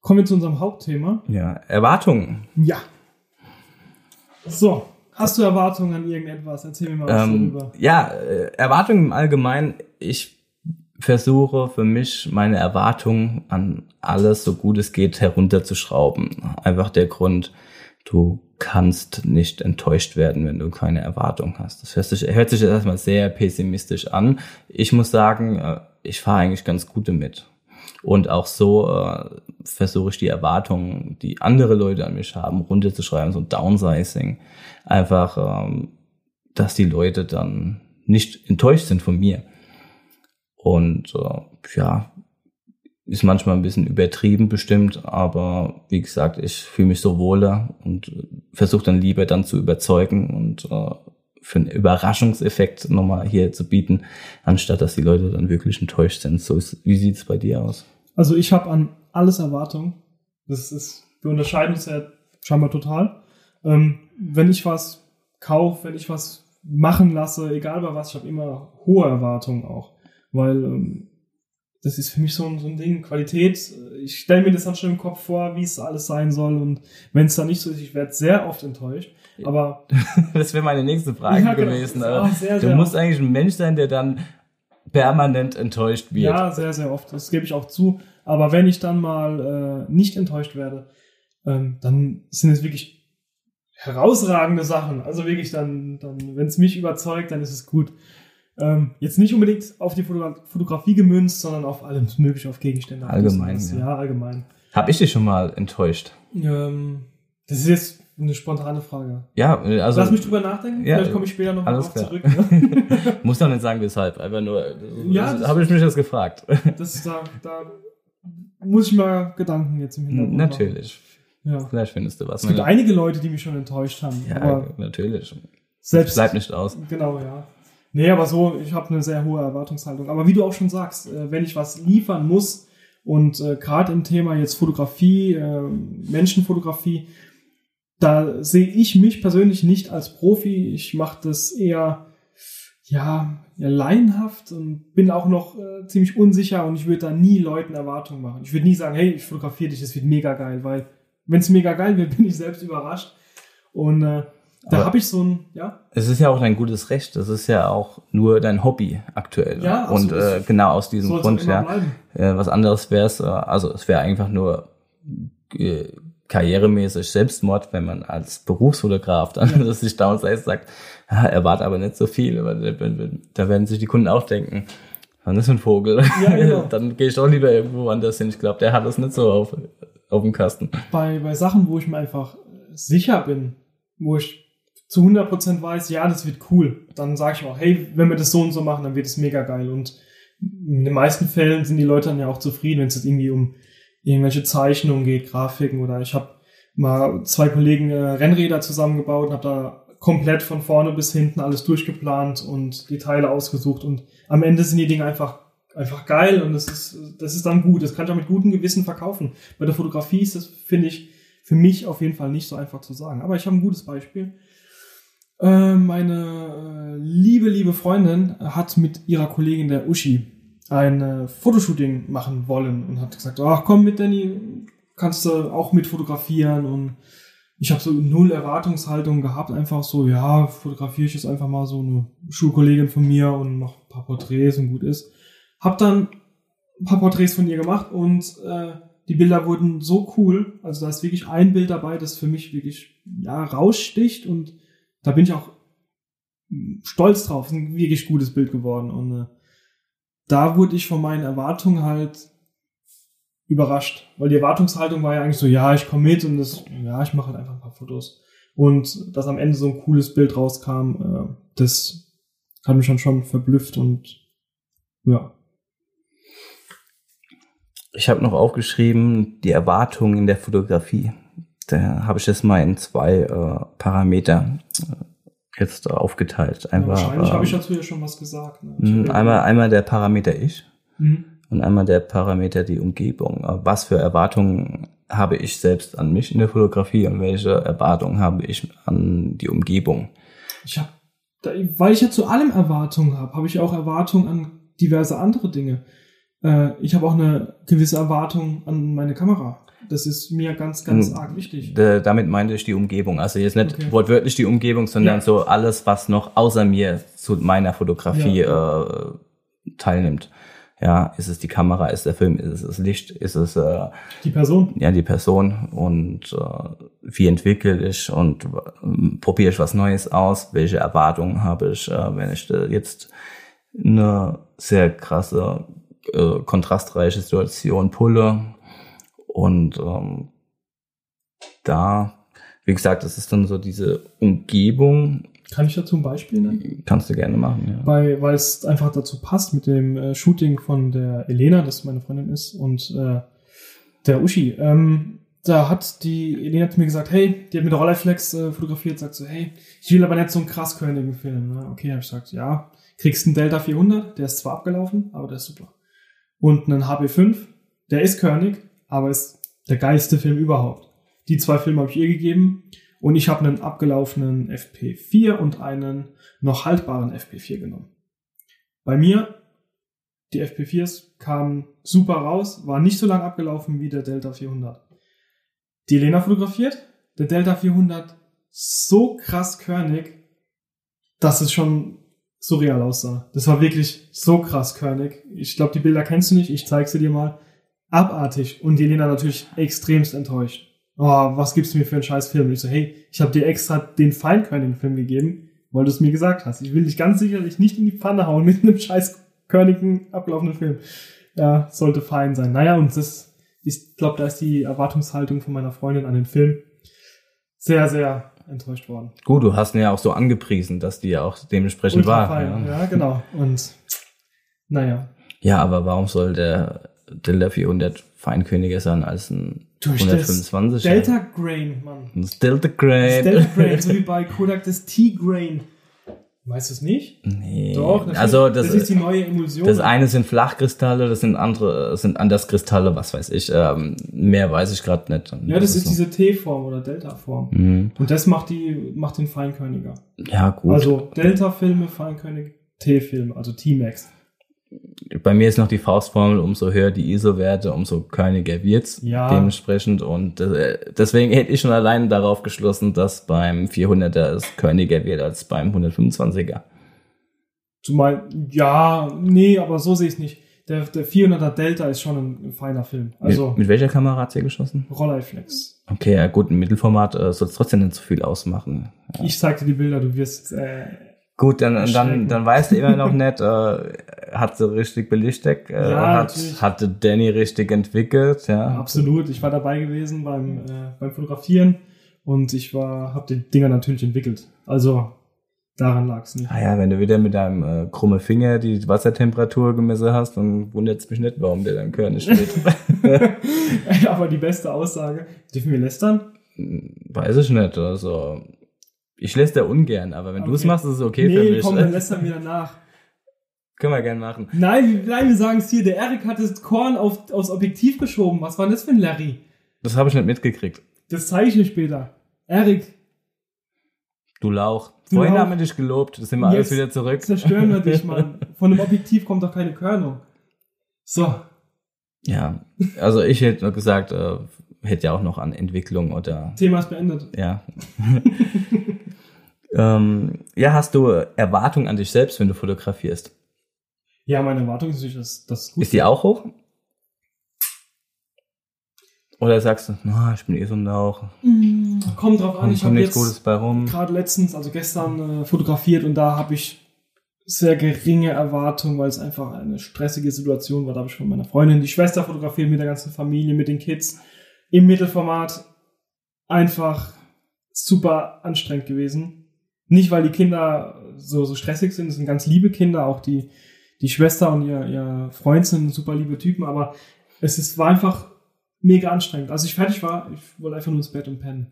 Kommen wir zu unserem Hauptthema. Ja, Erwartungen. Ja. So, hast du Erwartungen an irgendetwas? Erzähl mir mal was Ähm, darüber. ja, äh, Erwartungen im Allgemeinen. Ich versuche für mich meine Erwartungen an alles, so gut es geht, herunterzuschrauben. Einfach der Grund, du kannst nicht enttäuscht werden, wenn du keine Erwartung hast. Das hört sich, hört sich jetzt erstmal sehr pessimistisch an. Ich muss sagen, äh, ich fahre eigentlich ganz gut damit. Und auch so äh, versuche ich die Erwartungen, die andere Leute an mich haben, runterzuschreiben, so ein Downsizing. Einfach, ähm, dass die Leute dann nicht enttäuscht sind von mir. Und äh, ja, ist manchmal ein bisschen übertrieben bestimmt, aber wie gesagt, ich fühle mich so wohler und äh, versuche dann lieber dann zu überzeugen und äh, für einen Überraschungseffekt nochmal hier zu bieten, anstatt dass die Leute dann wirklich enttäuscht sind. So ist, wie sieht's bei dir aus? Also ich habe an alles Erwartungen. Das ist, wir unterscheiden uns ja scheinbar total. Ähm, wenn ich was kaufe, wenn ich was machen lasse, egal bei was, ich habe immer hohe Erwartungen auch. Weil ähm, das ist für mich so ein, so ein Ding, Qualität. Ich stelle mir das dann schon im Kopf vor, wie es alles sein soll. Und wenn es dann nicht so ist, ich werde sehr oft enttäuscht. Aber <laughs> Das wäre meine nächste Frage Ja, genau. gewesen. Auch sehr, du sehr musst eigentlich ein Mensch sein, der dann permanent enttäuscht wird. Ja, sehr, sehr oft. Das gebe ich auch zu. Aber wenn ich dann mal äh, nicht enttäuscht werde, ähm, dann sind es wirklich herausragende Sachen. Also wirklich dann, dann wenn es mich überzeugt, dann ist es gut. Ähm, jetzt nicht unbedingt auf die Fotogra Fotografie gemünzt, sondern auf alles mögliche, auf Gegenstände. Allgemein, ja. ja. allgemein. Hab ich dich schon mal enttäuscht? Ähm, das ist jetzt eine spontane Frage. Ja, also Lass mich drüber nachdenken. Ja, Vielleicht komme ich später noch mal alles drauf klar. zurück. Ne? <laughs> muss doch nicht sagen, weshalb. Einfach nur, Ja, das, das- habe ich mich <laughs> das gefragt. Das, da, da muss ich mal Gedanken jetzt im Hintergrund machen. natürlich. Ja. Vielleicht findest du was. Es gibt einige Leute, die mich schon enttäuscht haben. ja, natürlich. selbst Bleibt nicht aus. Genau, ja. Nee, aber so, ich habe eine sehr hohe Erwartungshaltung. Aber wie du auch schon sagst, äh, wenn ich was liefern muss und äh, gerade im Thema jetzt Fotografie, äh, Menschenfotografie, da sehe ich mich persönlich nicht als Profi. Ich mache das eher, ja, eher laienhaft und bin auch noch äh, ziemlich unsicher und ich würde da nie Leuten Erwartungen machen. Ich würde nie sagen, hey, ich fotografiere dich, das wird mega geil, weil wenn es mega geil wird, <laughs> bin ich selbst überrascht. Und äh, da habe ich so ein, ja, Es ist ja auch dein gutes Recht. Das ist ja auch nur dein Hobby aktuell. Ja, Und absolut. äh, genau aus diesem es Grund, ja. Äh, was anderes wäre es, äh, also es wäre einfach nur äh, karrieremäßig Selbstmord, wenn man als Berufsfotograf dann <laughs> das sich downsized sagt, ah, erwarte aber nicht so viel, aber da- da werden sich die Kunden auch denken, dann ist ein Vogel. Ja, <laughs> genau. dann gehe ich doch lieber irgendwo anders hin. Ich glaube, der hat es nicht so auf, auf dem Kasten. bei, bei Sachen, wo ich mir einfach sicher bin, wo ich zu 100% weiß, ja, das wird cool, dann sage ich auch, hey, wenn wir das so und so machen, dann wird es mega geil. Und in den meisten Fällen sind die Leute dann ja auch zufrieden, wenn es jetzt irgendwie um irgendwelche Zeichnungen geht, Grafiken oder ich habe mal zwei Kollegen äh, Rennräder zusammengebaut und habe da komplett von vorne bis hinten alles durchgeplant und die Teile ausgesucht und am Ende sind die Dinge einfach einfach geil und das ist das ist dann gut. Das kann ich auch mit gutem Gewissen verkaufen. Bei der Fotografie ist das finde ich für mich auf jeden Fall nicht so einfach zu sagen. Aber ich habe ein gutes Beispiel. Äh, meine äh, liebe, liebe Freundin hat mit ihrer Kollegin der Uschi ein äh, Fotoshooting machen wollen und hat gesagt, ach komm mit Danny, kannst du auch mit fotografieren und ich habe so null Erwartungshaltung gehabt, einfach so, ja, fotografiere ich jetzt einfach mal so eine Schulkollegin von mir und mache ein paar Porträts und gut ist. Hab dann ein paar Porträts von ihr gemacht und äh, die Bilder wurden so cool. Also da ist wirklich ein Bild dabei, das für mich wirklich ja raussticht und da bin ich auch mm, stolz drauf. Es ist ein wirklich gutes Bild geworden und äh, da wurde ich von meinen Erwartungen halt überrascht, weil die Erwartungshaltung war ja eigentlich so, ja, ich komme mit und das, ja, ich mache halt einfach ein paar Fotos und dass am Ende so ein cooles Bild rauskam, äh, das hat mich dann schon verblüfft und ja, Ich habe noch aufgeschrieben, die Erwartungen in der Fotografie. Da habe ich das mal in zwei äh, Parameter äh, jetzt aufgeteilt. Ja, Einfach, wahrscheinlich habe ich ähm, dazu ja schon was gesagt. Ne? Ich mh, hab ja- einmal, einmal der Parameter ich Mhm. und einmal der Parameter die Umgebung. Äh, Was für Erwartungen habe ich selbst an mich in der Fotografie und welche Erwartungen habe ich an die Umgebung? Ich habe, weil ich ja zu allem Erwartungen habe, habe ich auch Erwartungen an diverse andere Dinge. Äh, ich habe auch eine gewisse Erwartung an meine Kamera. Das ist mir ganz, ganz Mhm. arg wichtig. D damit meinte ich die Umgebung. Also jetzt nicht Okay. wortwörtlich die Umgebung, sondern Ja. so alles, was noch außer mir zu meiner Fotografie äh, teilnimmt. Ja, ist es die Kamera, ist der Film, ist es das Licht, ist es äh, Die Person. ja die Person und äh, wie entwickle ich und äh, probiere ich was Neues aus, welche Erwartungen habe ich, äh, wenn ich äh, jetzt eine sehr krasse, äh, kontrastreiche Situation pulle und ähm, da, wie gesagt, das ist dann so diese Umgebung, Kann ich dazu ein Beispiel nennen? kannst du gerne machen, ja. Weil, weil es einfach dazu passt mit dem äh, Shooting von der Elena, das meine Freundin ist, und äh, der Uschi. Ähm, da hat die Elena hat mir gesagt, hey, die hat mit der Rolleiflex äh, fotografiert, sagt so, hey, ich will aber nicht so einen krass körnigen Film. Ne? Okay, habe ich gesagt, ja, kriegst einen Delta 400, der ist zwar abgelaufen, aber der ist super. Und einen HB5, der ist körnig, aber ist der geilste Film überhaupt. Die zwei Filme habe ich ihr gegeben und ich habe einen abgelaufenen FP4 und einen noch haltbaren FP4 genommen. Bei mir, die FP4s kamen super raus, war nicht so lang abgelaufen wie der Delta 400. Die Elena fotografiert, der Delta 400 so krass körnig, dass es schon surreal aussah. Das war wirklich so krass körnig. Ich glaube, die Bilder kennst du nicht, ich zeig sie dir mal. Abartig. Und die Elena natürlich extremst enttäuscht. Oh, was gibst du mir für einen scheiß Film? Und ich so, hey, ich habe dir extra den feinkörnigen Film gegeben, weil du es mir gesagt hast. Ich will dich ganz sicherlich nicht in die Pfanne hauen mit einem scheiß körnigen, abgelaufenen Film. Ja, sollte fein sein. Naja, und das, ich glaube, da ist die Erwartungshaltung von meiner Freundin an den Film sehr, sehr enttäuscht worden. Gut, du hast ihn ja auch so angepriesen, dass die ja auch dementsprechend Ultra war. fein. Ja. Ja. genau. Und naja. ja, aber warum soll der Delta 400 feinköniger sein als ein Durch 125? Delta Grain, Mann. Das Delta Das Grain. Delta Grain, so wie <laughs> bei Kodak das T-Grain. Weißt du es nicht? Nee. Doch, natürlich. also das, das ist die neue Emulsion. das eine sind Flachkristalle, das sind andere, das sind Anderskristalle, was weiß ich. Ähm, mehr weiß ich gerade nicht. ja, das ist so. diese T-Form oder Delta-Form. Mhm. Und das macht die, macht den Feinkörniger. Ja, gut. Also Delta-Filme, Feinkönig, T-Filme, also T-Max. Bei mir ist noch die Faustformel, umso höher die ISO-Werte, umso körniger wird's Ja. dementsprechend. Und äh, deswegen hätte ich schon alleine darauf geschlossen, dass beim 400er es körniger wird als beim 125er. Zumal, ja, nee, aber so sehe ich es nicht. Der, der 400er Delta ist schon ein, ein feiner Film. Also mit, mit welcher Kamera hat's hier geschossen? Rolleiflex. Okay, ja gut, im Mittelformat äh, soll es trotzdem nicht so viel ausmachen. Ich zeig dir die Bilder, du wirst äh, Gut, dann, dann, dann weißt du immer noch <laughs> nicht, äh, hat sie richtig belichtet, äh, Ja, hat, natürlich. hatte Danny richtig entwickelt, ja. absolut. Ich war dabei gewesen beim, äh, beim Fotografieren und ich war, habe die Dinger natürlich entwickelt. Also daran lag es nicht. Ah ja, wenn du wieder mit deinem äh, krumme Finger die Wassertemperatur gemessen hast, dann wundert's mich nicht, warum der dann Körner steht. <laughs> <laughs> aber die beste Aussage, dürfen wir lästern? Weiß ich nicht, also ich lässt ja ungern, aber wenn Okay. du es machst, ist es okay für nee, mich. komm, dann lästern wir danach. <laughs> Können wir gerne machen. Nein, nein, wir sagen es hier, der Erik hat das Korn auf, aufs Objektiv geschoben. Was war denn das für ein Larry? Das habe ich nicht mitgekriegt. Das zeige ich dir später. Erik, Du Lauch. Du Vorhin Lauch. haben wir dich gelobt, das sind wir alles Jetzt wieder zurück. zerstören wir dich, Mann. <laughs> Von einem Objektiv kommt doch keine Körnung. So, Ja, also ich hätte nur gesagt, äh, hätte ja auch noch an Entwicklung oder Thema ist beendet. ja. <laughs> ähm, ja, hast du Erwartungen an dich selbst, wenn du fotografierst? Ja, meine Erwartung ist natürlich, dass das gut Ist die auch hoch? Oder sagst du, na, ich bin eh so ein Lauch, Kommt drauf an, ich habe nichts jetzt Gutes bei rum. gerade letztens, also gestern äh, fotografiert und da habe ich sehr geringe Erwartungen, weil es einfach eine stressige Situation war. Da habe ich von meiner Freundin die Schwester fotografiert mit der ganzen Familie, mit den Kids im Mittelformat. Einfach super anstrengend gewesen. Nicht, weil die Kinder so, so stressig sind, es sind ganz liebe Kinder, auch die, die Schwester und ihr, ihr Freund sind super liebe Typen, aber es ist, war einfach mega anstrengend. Als ich fertig war, ich wollte einfach nur ins Bett und pennen.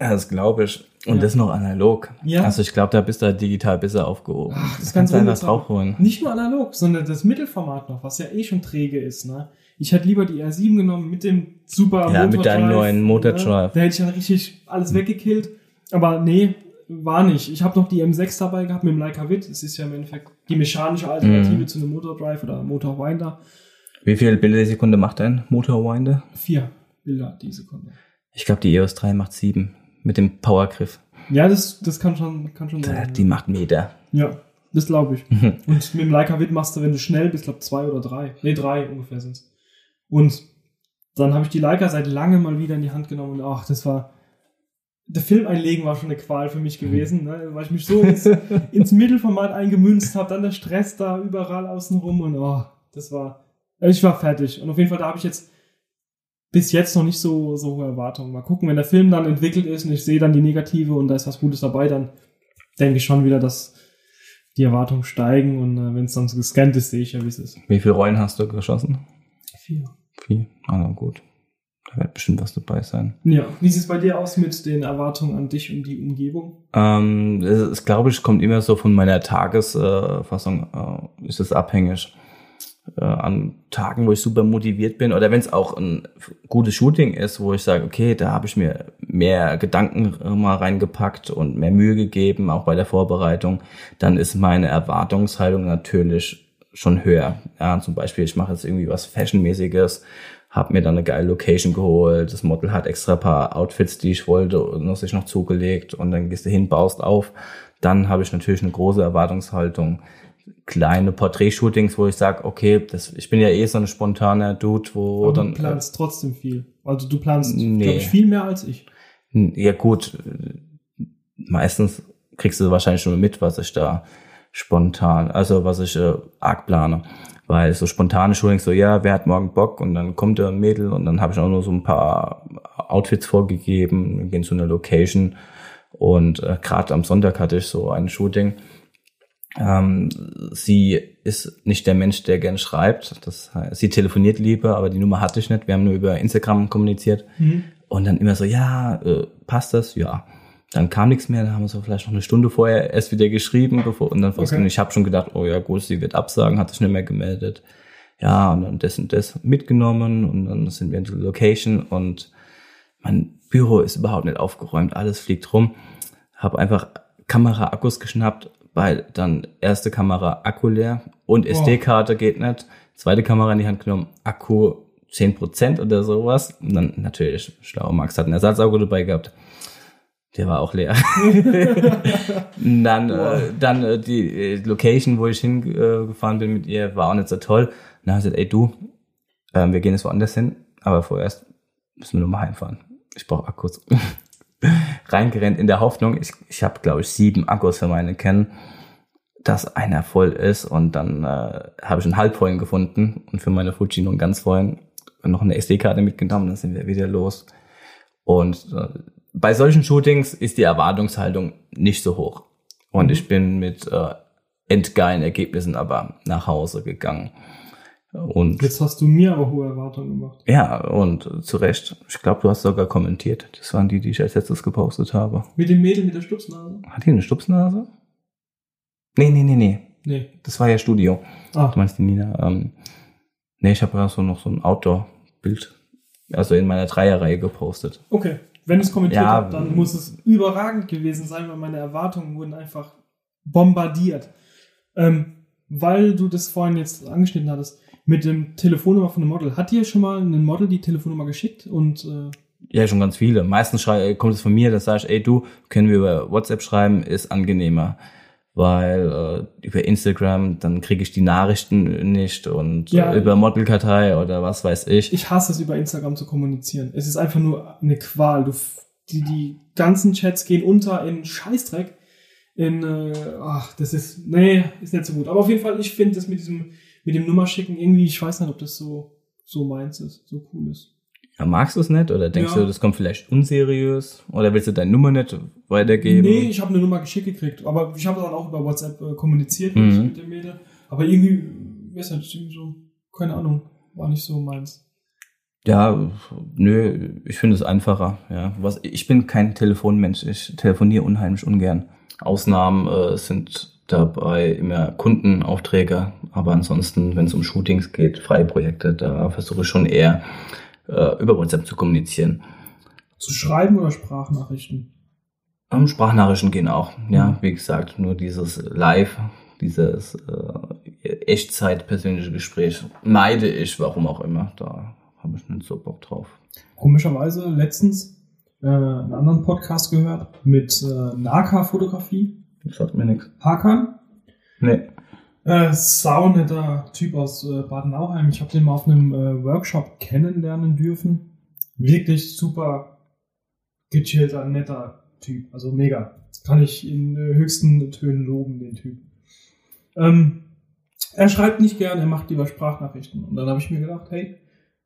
Ja, das glaube ich. Und Ja. das noch analog. Ja. Also ich glaube, da bist du digital besser aufgehoben. Ach, das das kannst du einfach draufholen. Nicht nur analog, sondern das Mittelformat noch, was ja eh schon träge ist. Ne? Ich hätte lieber die R7 genommen mit dem super Ja, mit deinem neuen Motordrive. Ne? Da hätte ich dann richtig alles weggekillt. Aber nee, war nicht. Ich habe noch die M6 dabei gehabt mit dem Leica Wit. Es ist ja im Endeffekt die mechanische Alternative Mhm. zu einem Motordrive oder Motorwinder. Wie viel Bilder die Sekunde macht dein Motorwinder? Vier Bilder die Sekunde. Ich glaube, die EOS 3 macht sieben mit dem Powergriff. Ja, das, das kann schon, kann schon sein. Die macht Meter. Ja, das glaube ich. Mhm. Und mit dem Leica Wit machst du, wenn du schnell bist, glaube zwei oder drei. Nee, drei ungefähr sind's. Und dann habe ich die Leica seit langem mal wieder in die Hand genommen und ach, das war. Der Film einlegen war schon eine Qual für mich gewesen, ne? weil ich mich so ins, <laughs> ins Mittelformat eingemünzt habe, dann der Stress da überall außenrum und oh, das war. Also ich war fertig. Und auf jeden Fall, da habe ich jetzt bis jetzt noch nicht so, so hohe Erwartungen. Mal gucken, wenn der Film dann entwickelt ist und ich sehe dann die Negative und da ist was Gutes dabei, dann denke ich schon wieder, dass die Erwartungen steigen und äh, wenn es dann so gescannt ist, sehe ich ja, wie es ist. Wie viele Rollen hast du geschossen? Vier. Vier. Also gut. Da wird bestimmt was dabei sein. Ja, wie sieht es bei dir aus mit den Erwartungen an dich und die Umgebung? Ähm, es, es glaube ich, kommt immer so von meiner Tagesfassung, äh, ist es abhängig. Äh, an Tagen, wo ich super motiviert bin oder wenn es auch ein gutes Shooting ist, wo ich sage, okay, da habe ich mir mehr Gedanken äh, mal reingepackt und mehr Mühe gegeben, auch bei der Vorbereitung, dann ist meine Erwartungshaltung natürlich schon höher. Ja, zum Beispiel, ich mache jetzt irgendwie was Fashionmäßiges, habe mir dann eine geile Location geholt, das Model hat extra paar Outfits, die ich wollte, noch sich noch zugelegt und dann gehst du hin, baust auf. Dann habe ich natürlich eine große Erwartungshaltung. Kleine Porträtshootings, wo ich sage, okay, das, ich bin ja eh so ein spontaner Dude, wo Aber dann du planst trotzdem viel. Also du planst, Nee. glaube ich, viel mehr als ich. Ja gut, meistens kriegst du wahrscheinlich schon mit, was ich da spontan, also was ich äh, arg plane. Weil so spontane Shootings, so ja, wer hat morgen Bock und dann kommt da ein Mädel und dann habe ich auch nur so ein paar Outfits vorgegeben, wir gehen zu einer Location und äh, gerade am Sonntag hatte ich so ein Shooting. Ähm, sie ist nicht der Mensch, der gern schreibt. Das heißt, sie telefoniert lieber, aber die Nummer hatte ich nicht. Wir haben nur über Instagram kommuniziert. Und dann immer so, ja, äh, passt das? Ja. Dann kam nichts mehr, dann haben wir so vielleicht noch eine Stunde vorher erst wieder geschrieben, bevor, und dann Okay. ich habe schon gedacht, oh ja, gut, sie wird absagen, hat sich nicht mehr gemeldet. Ja, und dann das und das mitgenommen und dann sind wir in der Location und mein Büro ist überhaupt nicht aufgeräumt, alles fliegt rum. Habe einfach Kamera-Akkus geschnappt, weil dann erste Kamera Akku leer und SD-Karte geht nicht. Zweite Kamera in die Hand genommen, Akku 10% oder sowas. Und dann natürlich, schlau, Max hat einen Ersatzakku dabei gehabt. Der war auch leer. Und <laughs> dann, äh, dann äh, die äh, Location, wo ich hingefahren bin mit ihr, war auch nicht so toll. Dann habe ich gesagt, ey du, ähm, wir gehen jetzt woanders hin, aber vorerst müssen wir nur mal heimfahren. Ich brauche Akkus. <laughs> Reingerennt in der Hoffnung, ich, ich habe, glaube ich, sieben Akkus für meine Canon, dass einer voll ist und dann äh, habe ich einen halbvollen gefunden und für meine Fuji noch einen ganz vollen und noch eine SD-Karte mitgenommen, dann sind wir wieder los. Und äh, bei solchen Shootings ist die Erwartungshaltung nicht so hoch. Und ich bin mit äh, endgeilen Ergebnissen aber nach Hause gegangen. Und Jetzt hast du mir aber hohe Erwartungen gemacht. ja, und äh, zu Recht. Ich glaube, du hast sogar kommentiert. Das waren die, die ich als letztes gepostet habe. Mit dem Mädel mit der Stupsnase? Hat die eine Stupsnase? Nee, nee, nee, nee. Nee. Das war ja Studio. Ah, Du meinst die Nina? Ähm, nee, ich habe ja so noch so ein Outdoor-Bild, also in meiner Dreierreihe gepostet. okay. Wenn ich es kommentiert Ja, habe, dann muss es überragend gewesen sein, weil meine Erwartungen wurden einfach bombardiert. Ähm, weil du das vorhin jetzt angeschnitten hattest, mit dem Telefonnummer von einem Model. Hat dir schon mal ein Model die Telefonnummer geschickt? Und äh, Ja, schon ganz viele. Meistens kommt es von mir, dass sage ich, ey du, können wir über WhatsApp schreiben, ist angenehmer. Weil äh, über Instagram, dann kriege ich die Nachrichten nicht und Ja. äh, über Modelkartei oder was weiß ich. ich hasse es, über Instagram zu kommunizieren. Es ist einfach nur eine Qual. Du, die, die ganzen Chats gehen unter in Scheißdreck. In, äh, ach, das ist, nee, ist nicht so gut. Aber auf jeden Fall, ich finde das mit diesem, mit dem Nummerschicken irgendwie, ich weiß nicht, ob das so, so meins ist, so cool ist. Ja, magst du es nicht oder denkst Ja. du, das kommt vielleicht unseriös oder willst du deine Nummer nicht weitergeben? Nee, ich habe eine Nummer geschickt gekriegt, aber ich habe dann auch über WhatsApp äh, kommuniziert mit, Mhm. mit dem Mädel. Aber irgendwie, weiß nicht, irgendwie so, keine Ahnung, war nicht so meins. Ja, nö, ich finde es einfacher. Ja, was ich bin kein Telefonmensch. Ich telefoniere unheimlich ungern. Ausnahmen äh, sind dabei immer Kundenaufträge, aber ansonsten, wenn es um Shootings geht, freie Projekte, da versuche ich schon eher äh, über WhatsApp zu kommunizieren. Zu schreiben oder Sprachnachrichten? Um, Sprachnachrichten gehen auch. Ja, wie gesagt, nur dieses Live, dieses äh, Echtzeit persönliche Gespräch meide ich, warum auch immer. Da habe ich nicht so Bock drauf. Komischerweise letztens äh, einen anderen Podcast gehört mit äh, Naka-Fotografie. Das sagt mir nichts. Hakan. Nee. Äh, saunetter Typ aus äh, Baden-Nauheim. Ich habe den mal auf einem äh, Workshop kennenlernen dürfen. Wirklich super gechillter, netter Typ. Also mega. Kann ich in äh, höchsten Tönen loben, den Typ. Ähm, er schreibt nicht gern, er macht lieber Sprachnachrichten. Und dann habe ich mir gedacht, hey,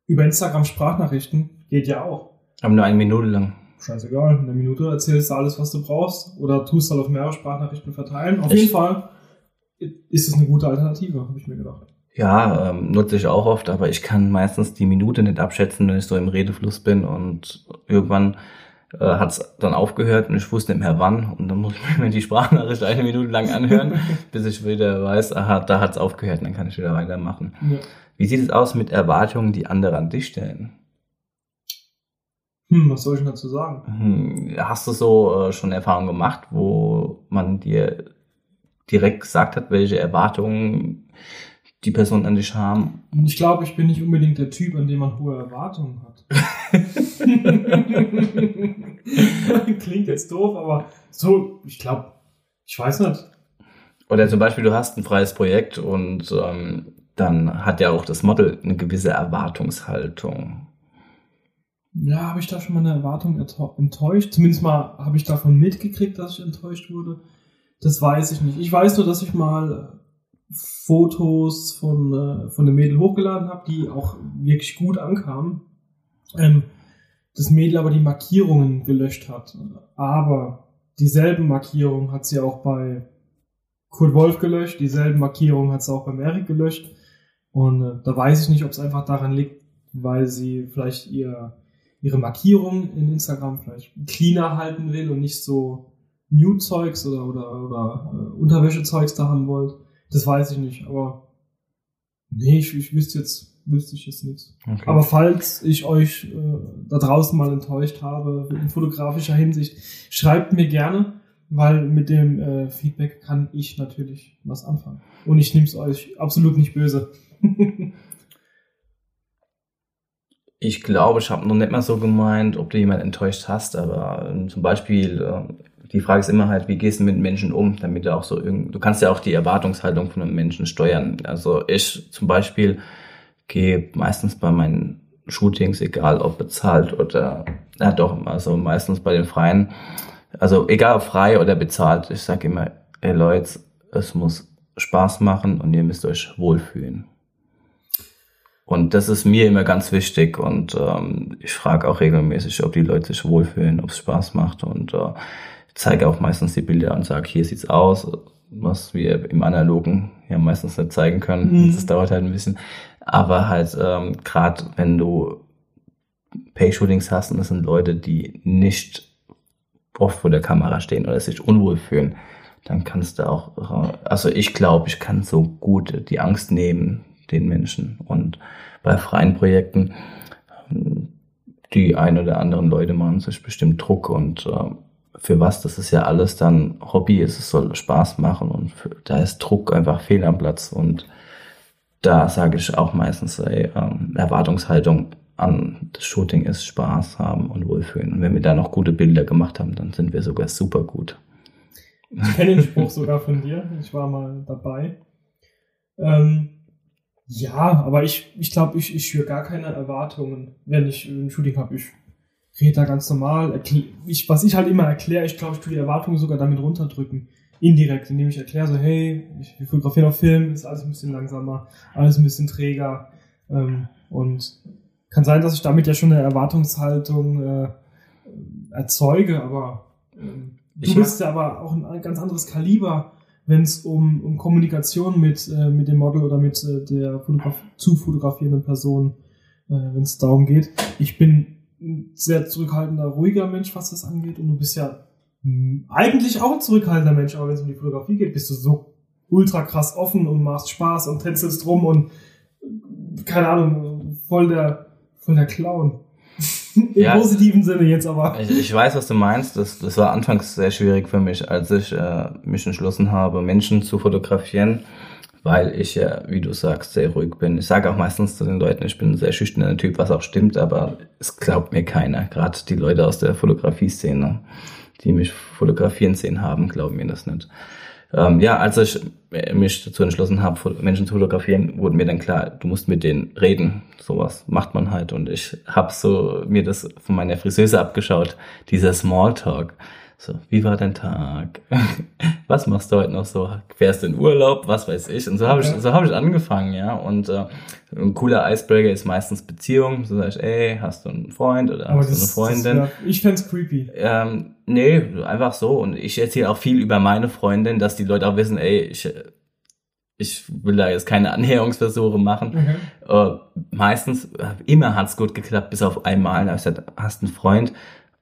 über Instagram Sprachnachrichten geht ja auch. Aber nur eine Minute lang. Scheißegal, in einer Minute erzählst du alles, was du brauchst. Oder tust halt auf mehrere Sprachnachrichten verteilen. Auf Ich- jeden Fall ist es eine gute Alternative, habe ich mir gedacht. Ja, ähm, nutze ich auch oft, aber ich kann meistens die Minute nicht abschätzen, wenn ich so im Redefluss bin und irgendwann äh, hat es dann aufgehört und ich wusste nicht mehr wann und dann muss ich <laughs> mir die Sprachnachricht eine Minute lang anhören, <laughs> bis ich wieder weiß, aha, da hat es aufgehört und dann kann ich wieder weitermachen. Ja. Wie sieht es aus mit Erwartungen, die andere an dich stellen? Hm, was soll ich denn dazu sagen? Hm, Hast du so äh, schon Erfahrungen gemacht, wo man dir direkt gesagt hat, welche Erwartungen die Person an dich haben? Ich glaube, ich bin nicht unbedingt der Typ, an dem man hohe Erwartungen hat. <laughs> Klingt jetzt doof, aber so, ich glaube, ich weiß nicht. Oder zum Beispiel, du hast ein freies Projekt und ähm, dann hat ja auch das Model eine gewisse Erwartungshaltung. Ja, habe ich da schon mal eine Erwartung enttäuscht? Zumindest mal habe ich davon mitgekriegt, dass ich enttäuscht wurde. Das weiß ich nicht. Ich weiß nur, dass ich mal Fotos von, äh, von dem Mädel hochgeladen habe, die auch wirklich gut ankamen. Ähm, das Mädel aber die Markierungen gelöscht hat. Aber dieselben Markierungen hat sie auch bei Kurt Wolf gelöscht, dieselben Markierungen hat sie auch beim Eric gelöscht. Und äh, da weiß ich nicht, ob es einfach daran liegt, weil sie vielleicht ihr, ihre Markierung in Instagram vielleicht cleaner halten will und nicht so Nude-Zeugs oder, oder, oder äh, Unterwäsche-Zeugs da haben wollt. Das weiß ich nicht, aber nee, ich, ich wüsste jetzt, wüsste ich jetzt nichts. Okay. Aber falls ich euch äh, da draußen mal enttäuscht habe in fotografischer Hinsicht, schreibt mir gerne, weil mit dem äh, Feedback kann ich natürlich was anfangen. Und ich nehme es euch absolut nicht böse. ich glaube, ich habe noch nicht mal so gemeint, ob du jemanden enttäuscht hast, aber ähm, zum Beispiel, äh, die Frage ist immer halt, wie gehst du mit Menschen um, damit du auch so irgend, du kannst ja auch die Erwartungshaltung von einem Menschen steuern. Also ich zum Beispiel gehe meistens bei meinen Shootings, egal ob bezahlt oder, ja doch, also meistens bei den Freien, also egal ob frei oder bezahlt, ich sage immer, ey Leute, es muss Spaß machen und ihr müsst euch wohlfühlen. Und das ist mir immer ganz wichtig und ähm, ich frage auch regelmäßig, ob die Leute sich wohlfühlen, ob es Spaß macht und äh, zeige auch meistens die Bilder und sage, hier sieht's aus, was wir im Analogen ja meistens nicht zeigen können. Mhm. Das dauert halt ein bisschen. Aber halt ähm, gerade wenn du Pay-Shootings hast und das sind Leute, die nicht oft vor der Kamera stehen oder sich unwohl fühlen, dann kannst du auch, also ich glaube, ich kann so gut die Angst nehmen den Menschen und bei freien Projekten ähm, die ein oder anderen Leute machen sich bestimmt Druck und äh, für was, das ist ja alles dann Hobby, es soll Spaß machen und für, da ist Druck einfach fehl am Platz und da sage ich auch meistens, ey, ähm, Erwartungshaltung an das Shooting ist Spaß haben und wohlfühlen. Und wenn wir da noch gute Bilder gemacht haben, dann sind wir sogar super gut. Ich kenne den Spruch sogar von dir. Ich war mal dabei. Ähm, ja, aber ich, ich glaube, ich, ich schüre gar keine Erwartungen, wenn ich ein Shooting habe. Ich rede da ganz normal. Ich, was ich halt immer erkläre, ich glaube, ich tue die Erwartungen sogar damit runterdrücken. Indirekt, indem ich erkläre so, hey, ich, wir fotografieren auf Film, ist alles ein bisschen langsamer, alles ein bisschen träger. Ähm, und kann sein, dass ich damit ja schon eine Erwartungshaltung äh, erzeuge, aber ähm, du Ich bist ja aber auch ein ganz anderes Kaliber, wenn es um, um Kommunikation mit, äh, mit dem Model oder mit äh, der Fotograf zu fotografierenden Person wenn es darum geht. Ich bin ein sehr zurückhaltender, ruhiger Mensch, was das angeht. Und du bist ja eigentlich auch ein zurückhaltender Mensch, aber wenn es um die Fotografie geht, bist du so ultra krass offen und machst Spaß und tänzelst rum und keine Ahnung, voll der, voll der Clown. <laughs> Im Ja. positiven Sinne jetzt aber. Ich, ich weiß, was du meinst. Das, das war anfangs sehr schwierig für mich, als ich äh, mich entschlossen habe, Menschen zu fotografieren, weil ich ja, wie du sagst, sehr ruhig bin. Ich sage auch meistens zu den Leuten, ich bin ein sehr schüchterner Typ, was auch stimmt, aber es glaubt mir keiner. Gerade die Leute aus der Fotografie-Szene, die mich fotografieren sehen haben, glauben mir das nicht. Ähm, ja, als ich mich dazu entschlossen habe, Menschen zu fotografieren, wurde mir dann klar, du musst mit denen reden. Sowas macht man halt. Und ich habe so mir das von meiner Friseuse abgeschaut, dieser Smalltalk. So, wie war dein Tag? <laughs> Was machst du heute noch so? Fährst du in Urlaub? Was weiß ich? Und so habe ich, so habe ich angefangen, ja. Und äh, ein cooler Icebreaker ist meistens Beziehung. So sag ich, ey, hast du einen Freund oder Aber hast du eine das, Freundin? das wär, ich fänd's creepy. Ähm, nee, einfach so. Und ich erzähle auch viel über meine Freundin, dass die Leute auch wissen, ey, ich, ich will da jetzt keine Annäherungsversuche machen. Okay. Äh, meistens, immer hat's gut geklappt, bis auf einmal. Da hab ich gesagt, hast du einen Freund?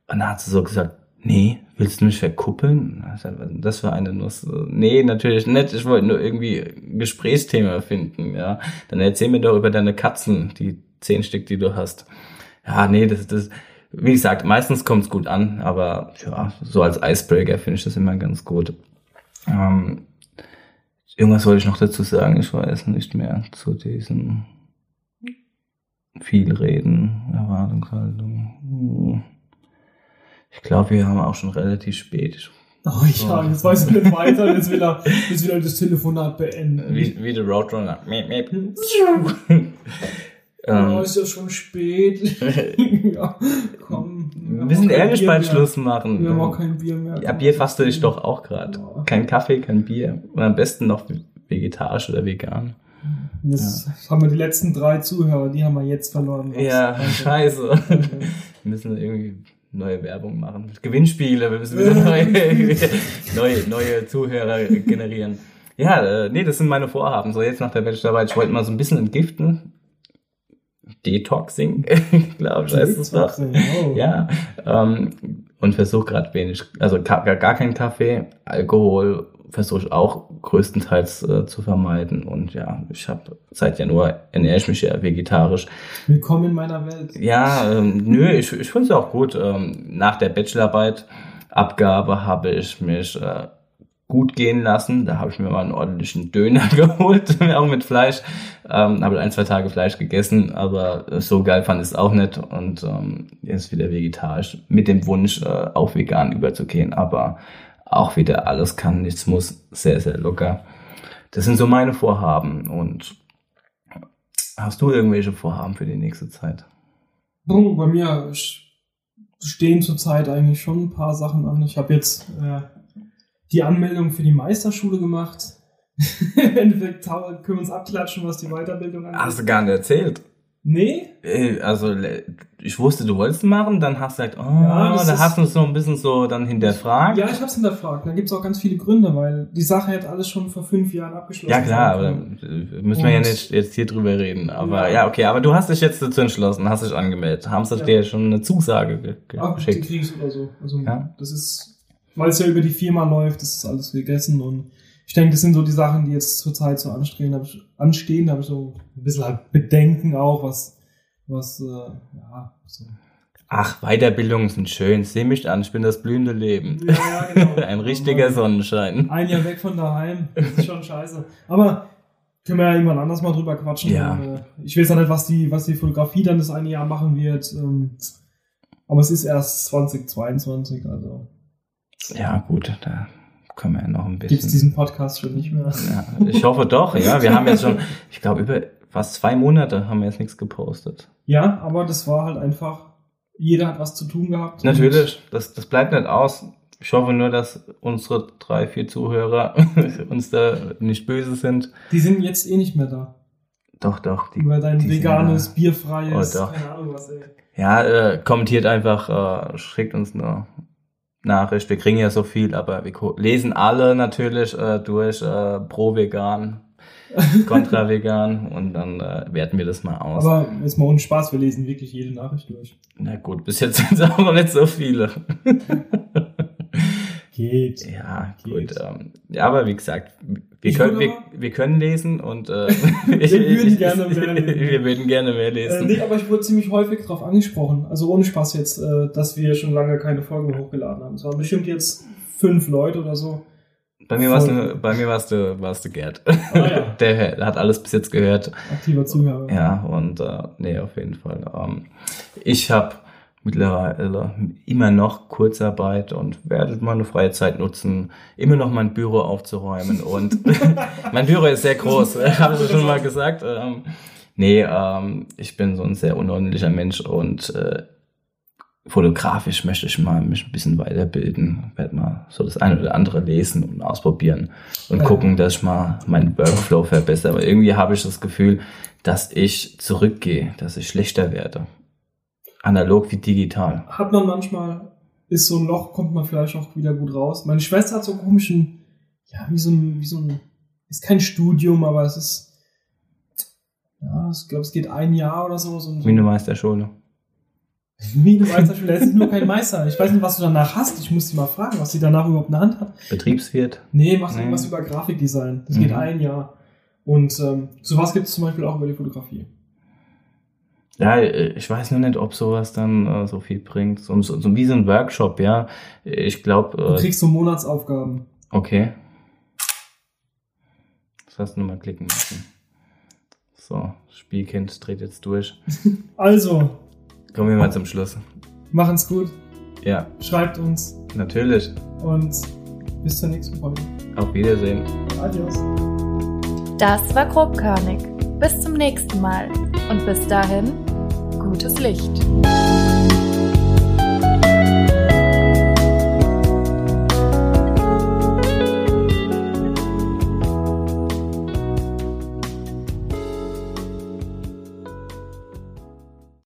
Und dann hat sie so gesagt, nee, willst du mich verkuppeln? Denn das für eine Nuss? Nee, natürlich nicht. Ich wollte nur irgendwie ein Gesprächsthema finden, ja. Dann erzähl mir doch über deine Katzen, die zehn Stück, die du hast. Ja, nee, das, das, wie gesagt, meistens kommt's gut an, aber ja, so als Icebreaker finde ich das immer ganz gut. Ähm, irgendwas wollte ich noch dazu sagen, ich weiß nicht mehr zu diesem viel reden, Erwartungshaltung. Hm. Ich glaube, wir haben auch schon relativ spät. Ich- Oh ja, jetzt weiß ich nicht weiter, jetzt will er, jetzt will er das Telefonat beenden. Wie, wie der Roadrunner. Miep, miep. <laughs> Oh, ähm, ist ja schon spät. <laughs> ja, komm. wir müssen ehrlich bald Schluss machen. Wir haben auch kein Bier mehr. Ja, Bier faste ich doch auch gerade. Ja. Kein Kaffee, kein Bier. Und am besten noch vegetarisch oder vegan. Jetzt haben wir die letzten drei Zuhörer, die haben wir jetzt verloren. Ja, scheiße. Wir müssen irgendwie neue Werbung machen. Gewinnspiele, wir müssen wieder neue, <laughs> neue, neue Zuhörer generieren. Ja, äh, nee, das sind meine Vorhaben. So jetzt nach der Bachelorarbeit, ich wollte mal so ein bisschen entgiften. Detoxing, glaube <laughs> ich, heißt es doch. Oh. Ja, ähm, und versuche gerade wenig, also gar keinen Kaffee, Alkohol versuche ich auch größtenteils äh, zu vermeiden. Und ja, ich habe seit Januar ernähre ich mich ja vegetarisch. Willkommen in meiner Welt. Ja, ähm, nö, ich, ich finde es auch gut. Ähm, nach der Bachelorarbeit Abgabe habe ich mich äh, gut gehen lassen. Da habe ich mir mal einen ordentlichen Döner <laughs> geholt, auch mit Fleisch. Ähm, habe ein, zwei Tage Fleisch gegessen, aber so geil fand ich es auch nicht. Und ähm, jetzt wieder vegetarisch mit dem Wunsch, äh, auf vegan überzugehen. Aber auch wieder alles kann, nichts muss, sehr, sehr locker. Das sind so meine Vorhaben. Und hast du irgendwelche Vorhaben für die nächste Zeit? Oh, bei mir stehen zurzeit eigentlich schon ein paar Sachen an. Ich habe jetzt äh, die Anmeldung für die Meisterschule gemacht. <laughs> Im Endeffekt können wir uns abklatschen, was die Weiterbildung angeht. Hast du gar nicht erzählt. Nee? Äh, Also, ich wusste, du wolltest machen, dann hast du gesagt, oh, Ja, da hast du uns noch ein bisschen so dann hinterfragt. Ja, ich habe es hinterfragt. Da gibt es auch ganz viele Gründe, weil die Sache hätte alles schon vor fünf Jahren abgeschlossen Ja, klar, aber können. müssen wir ja nicht jetzt hier drüber reden. Aber Ja. ja. okay, aber du hast dich jetzt dazu entschlossen, hast dich angemeldet. Haben sie Ja. dir schon eine Zusage ge ge Ach, die geschickt? kriegst oder so. Also Ja. das ist, weil es ja über die Firma läuft, das ist alles gegessen und ich denke, das sind so die Sachen, die jetzt zurzeit so anstehen, hab ich, anstehen, da habe ich so ein bisschen halt Bedenken auch, was, was, äh, ja, so. Ach, Weiterbildungen sind schön. Seh mich an, ich bin das blühende Leben. Ja, ja, genau. <laughs> Ein richtiger Aber Sonnenschein. Ein Jahr weg von daheim, das ist schon scheiße. Aber können wir ja irgendwann anders mal drüber quatschen. Ja. Und, äh, Ich weiß ja nicht, was die, was die Fotografie dann das eine Jahr machen wird. ähm, Aber es ist erst 2022, also Ja, gut, da können wir ja noch ein gibt es bisschen. diesen Podcast schon nicht mehr. Ja, ich hoffe doch, ja. Wir haben jetzt schon, <laughs> ich glaube, über fast zwei Monate haben wir jetzt nichts gepostet. Ja, aber das war halt einfach, jeder hat was zu tun gehabt. Natürlich, das, das bleibt nicht aus. Ich hoffe nur, dass unsere drei, vier Zuhörer <laughs> uns da nicht böse sind. Die sind jetzt eh nicht mehr da. Doch, doch. Die, Über dein die sind veganes, da. bierfreies, Oh, keine Ahnung was, ey. Ja, äh, kommentiert einfach, äh, schickt uns eine Nachricht. Wir kriegen ja so viel, aber wir lesen alle natürlich äh, durch äh, pro vegan. <laughs> kontra vegan und dann äh, werten wir das mal aus. Aber jetzt mal ohne Spaß, wir lesen wirklich jede Nachricht durch. Na gut, bis jetzt <laughs> sind es auch noch nicht so viele. <laughs> Geht. Ja, Geht. gut. Ähm, ja, aber wie gesagt, wir Ich können, wir, wir können lesen und äh, <laughs> Wir <laughs> würden gerne mehr <laughs> lesen. wir würden gerne mehr Äh, lesen. nee, aber ich wurde ziemlich häufig darauf angesprochen, also ohne Spaß jetzt, äh, dass wir schon lange keine Folge hochgeladen haben. Es waren bestimmt jetzt fünf Leute oder so. Bei mir warst du, bei mir warst du, warst du Gerd. Ah, ja. Der, der hat alles bis jetzt gehört. Aktiver Zuhörer. Ja, und äh, nee, auf jeden Fall. Ähm, ich habe mittlerweile immer noch Kurzarbeit und werde meine freie Zeit nutzen, immer noch mein Büro aufzuräumen. Und <laughs> mein Büro ist sehr groß, <laughs> <laughs> habe ich schon mal gesagt. Ähm, nee, ähm, ich bin so ein sehr unordentlicher Mensch und äh, fotografisch möchte ich mal mich ein bisschen weiterbilden, werde mal so das eine oder andere lesen und ausprobieren und Ja. gucken, dass ich mal meinen Workflow verbessere. Aber irgendwie habe ich das Gefühl, dass ich zurückgehe, dass ich schlechter werde. Analog wie digital. Hat man manchmal, ist so ein Loch, kommt man vielleicht auch wieder gut raus. Meine Schwester hat so einen komischen, ja, wie so ein, wie so ein, ist kein Studium, aber es ist, ja, ich glaube, es geht ein Jahr oder so. so, ein- so Wie eine Meisterschule. Wie du weißt, er ist <laughs> nur kein Meister. Ich weiß nicht, was du danach hast. Ich muss sie mal fragen, was sie danach überhaupt in der Hand hat. Betriebswirt. Nee, machst Nee. irgendwas über Grafikdesign. Das Mhm. geht ein Jahr. Und ähm, sowas gibt es zum Beispiel auch über die Fotografie. Ja, äh, ich weiß nur nicht, ob sowas dann äh, so viel bringt. So, so, so wie so ein Workshop, ja. Ich glaube, Du äh, kriegst so Monatsaufgaben. okay. Das hast du nur mal klicken müssen. So, Spielkind dreht jetzt durch. <laughs> Also, Kommen wir mal zum Schluss. machen's gut. Ja, Schreibt uns natürlich. und bis zur nächsten Folge. Auf Wiedersehen. Adios. Das war grobkörnig. Bis zum nächsten Mal und bis dahin gutes Licht.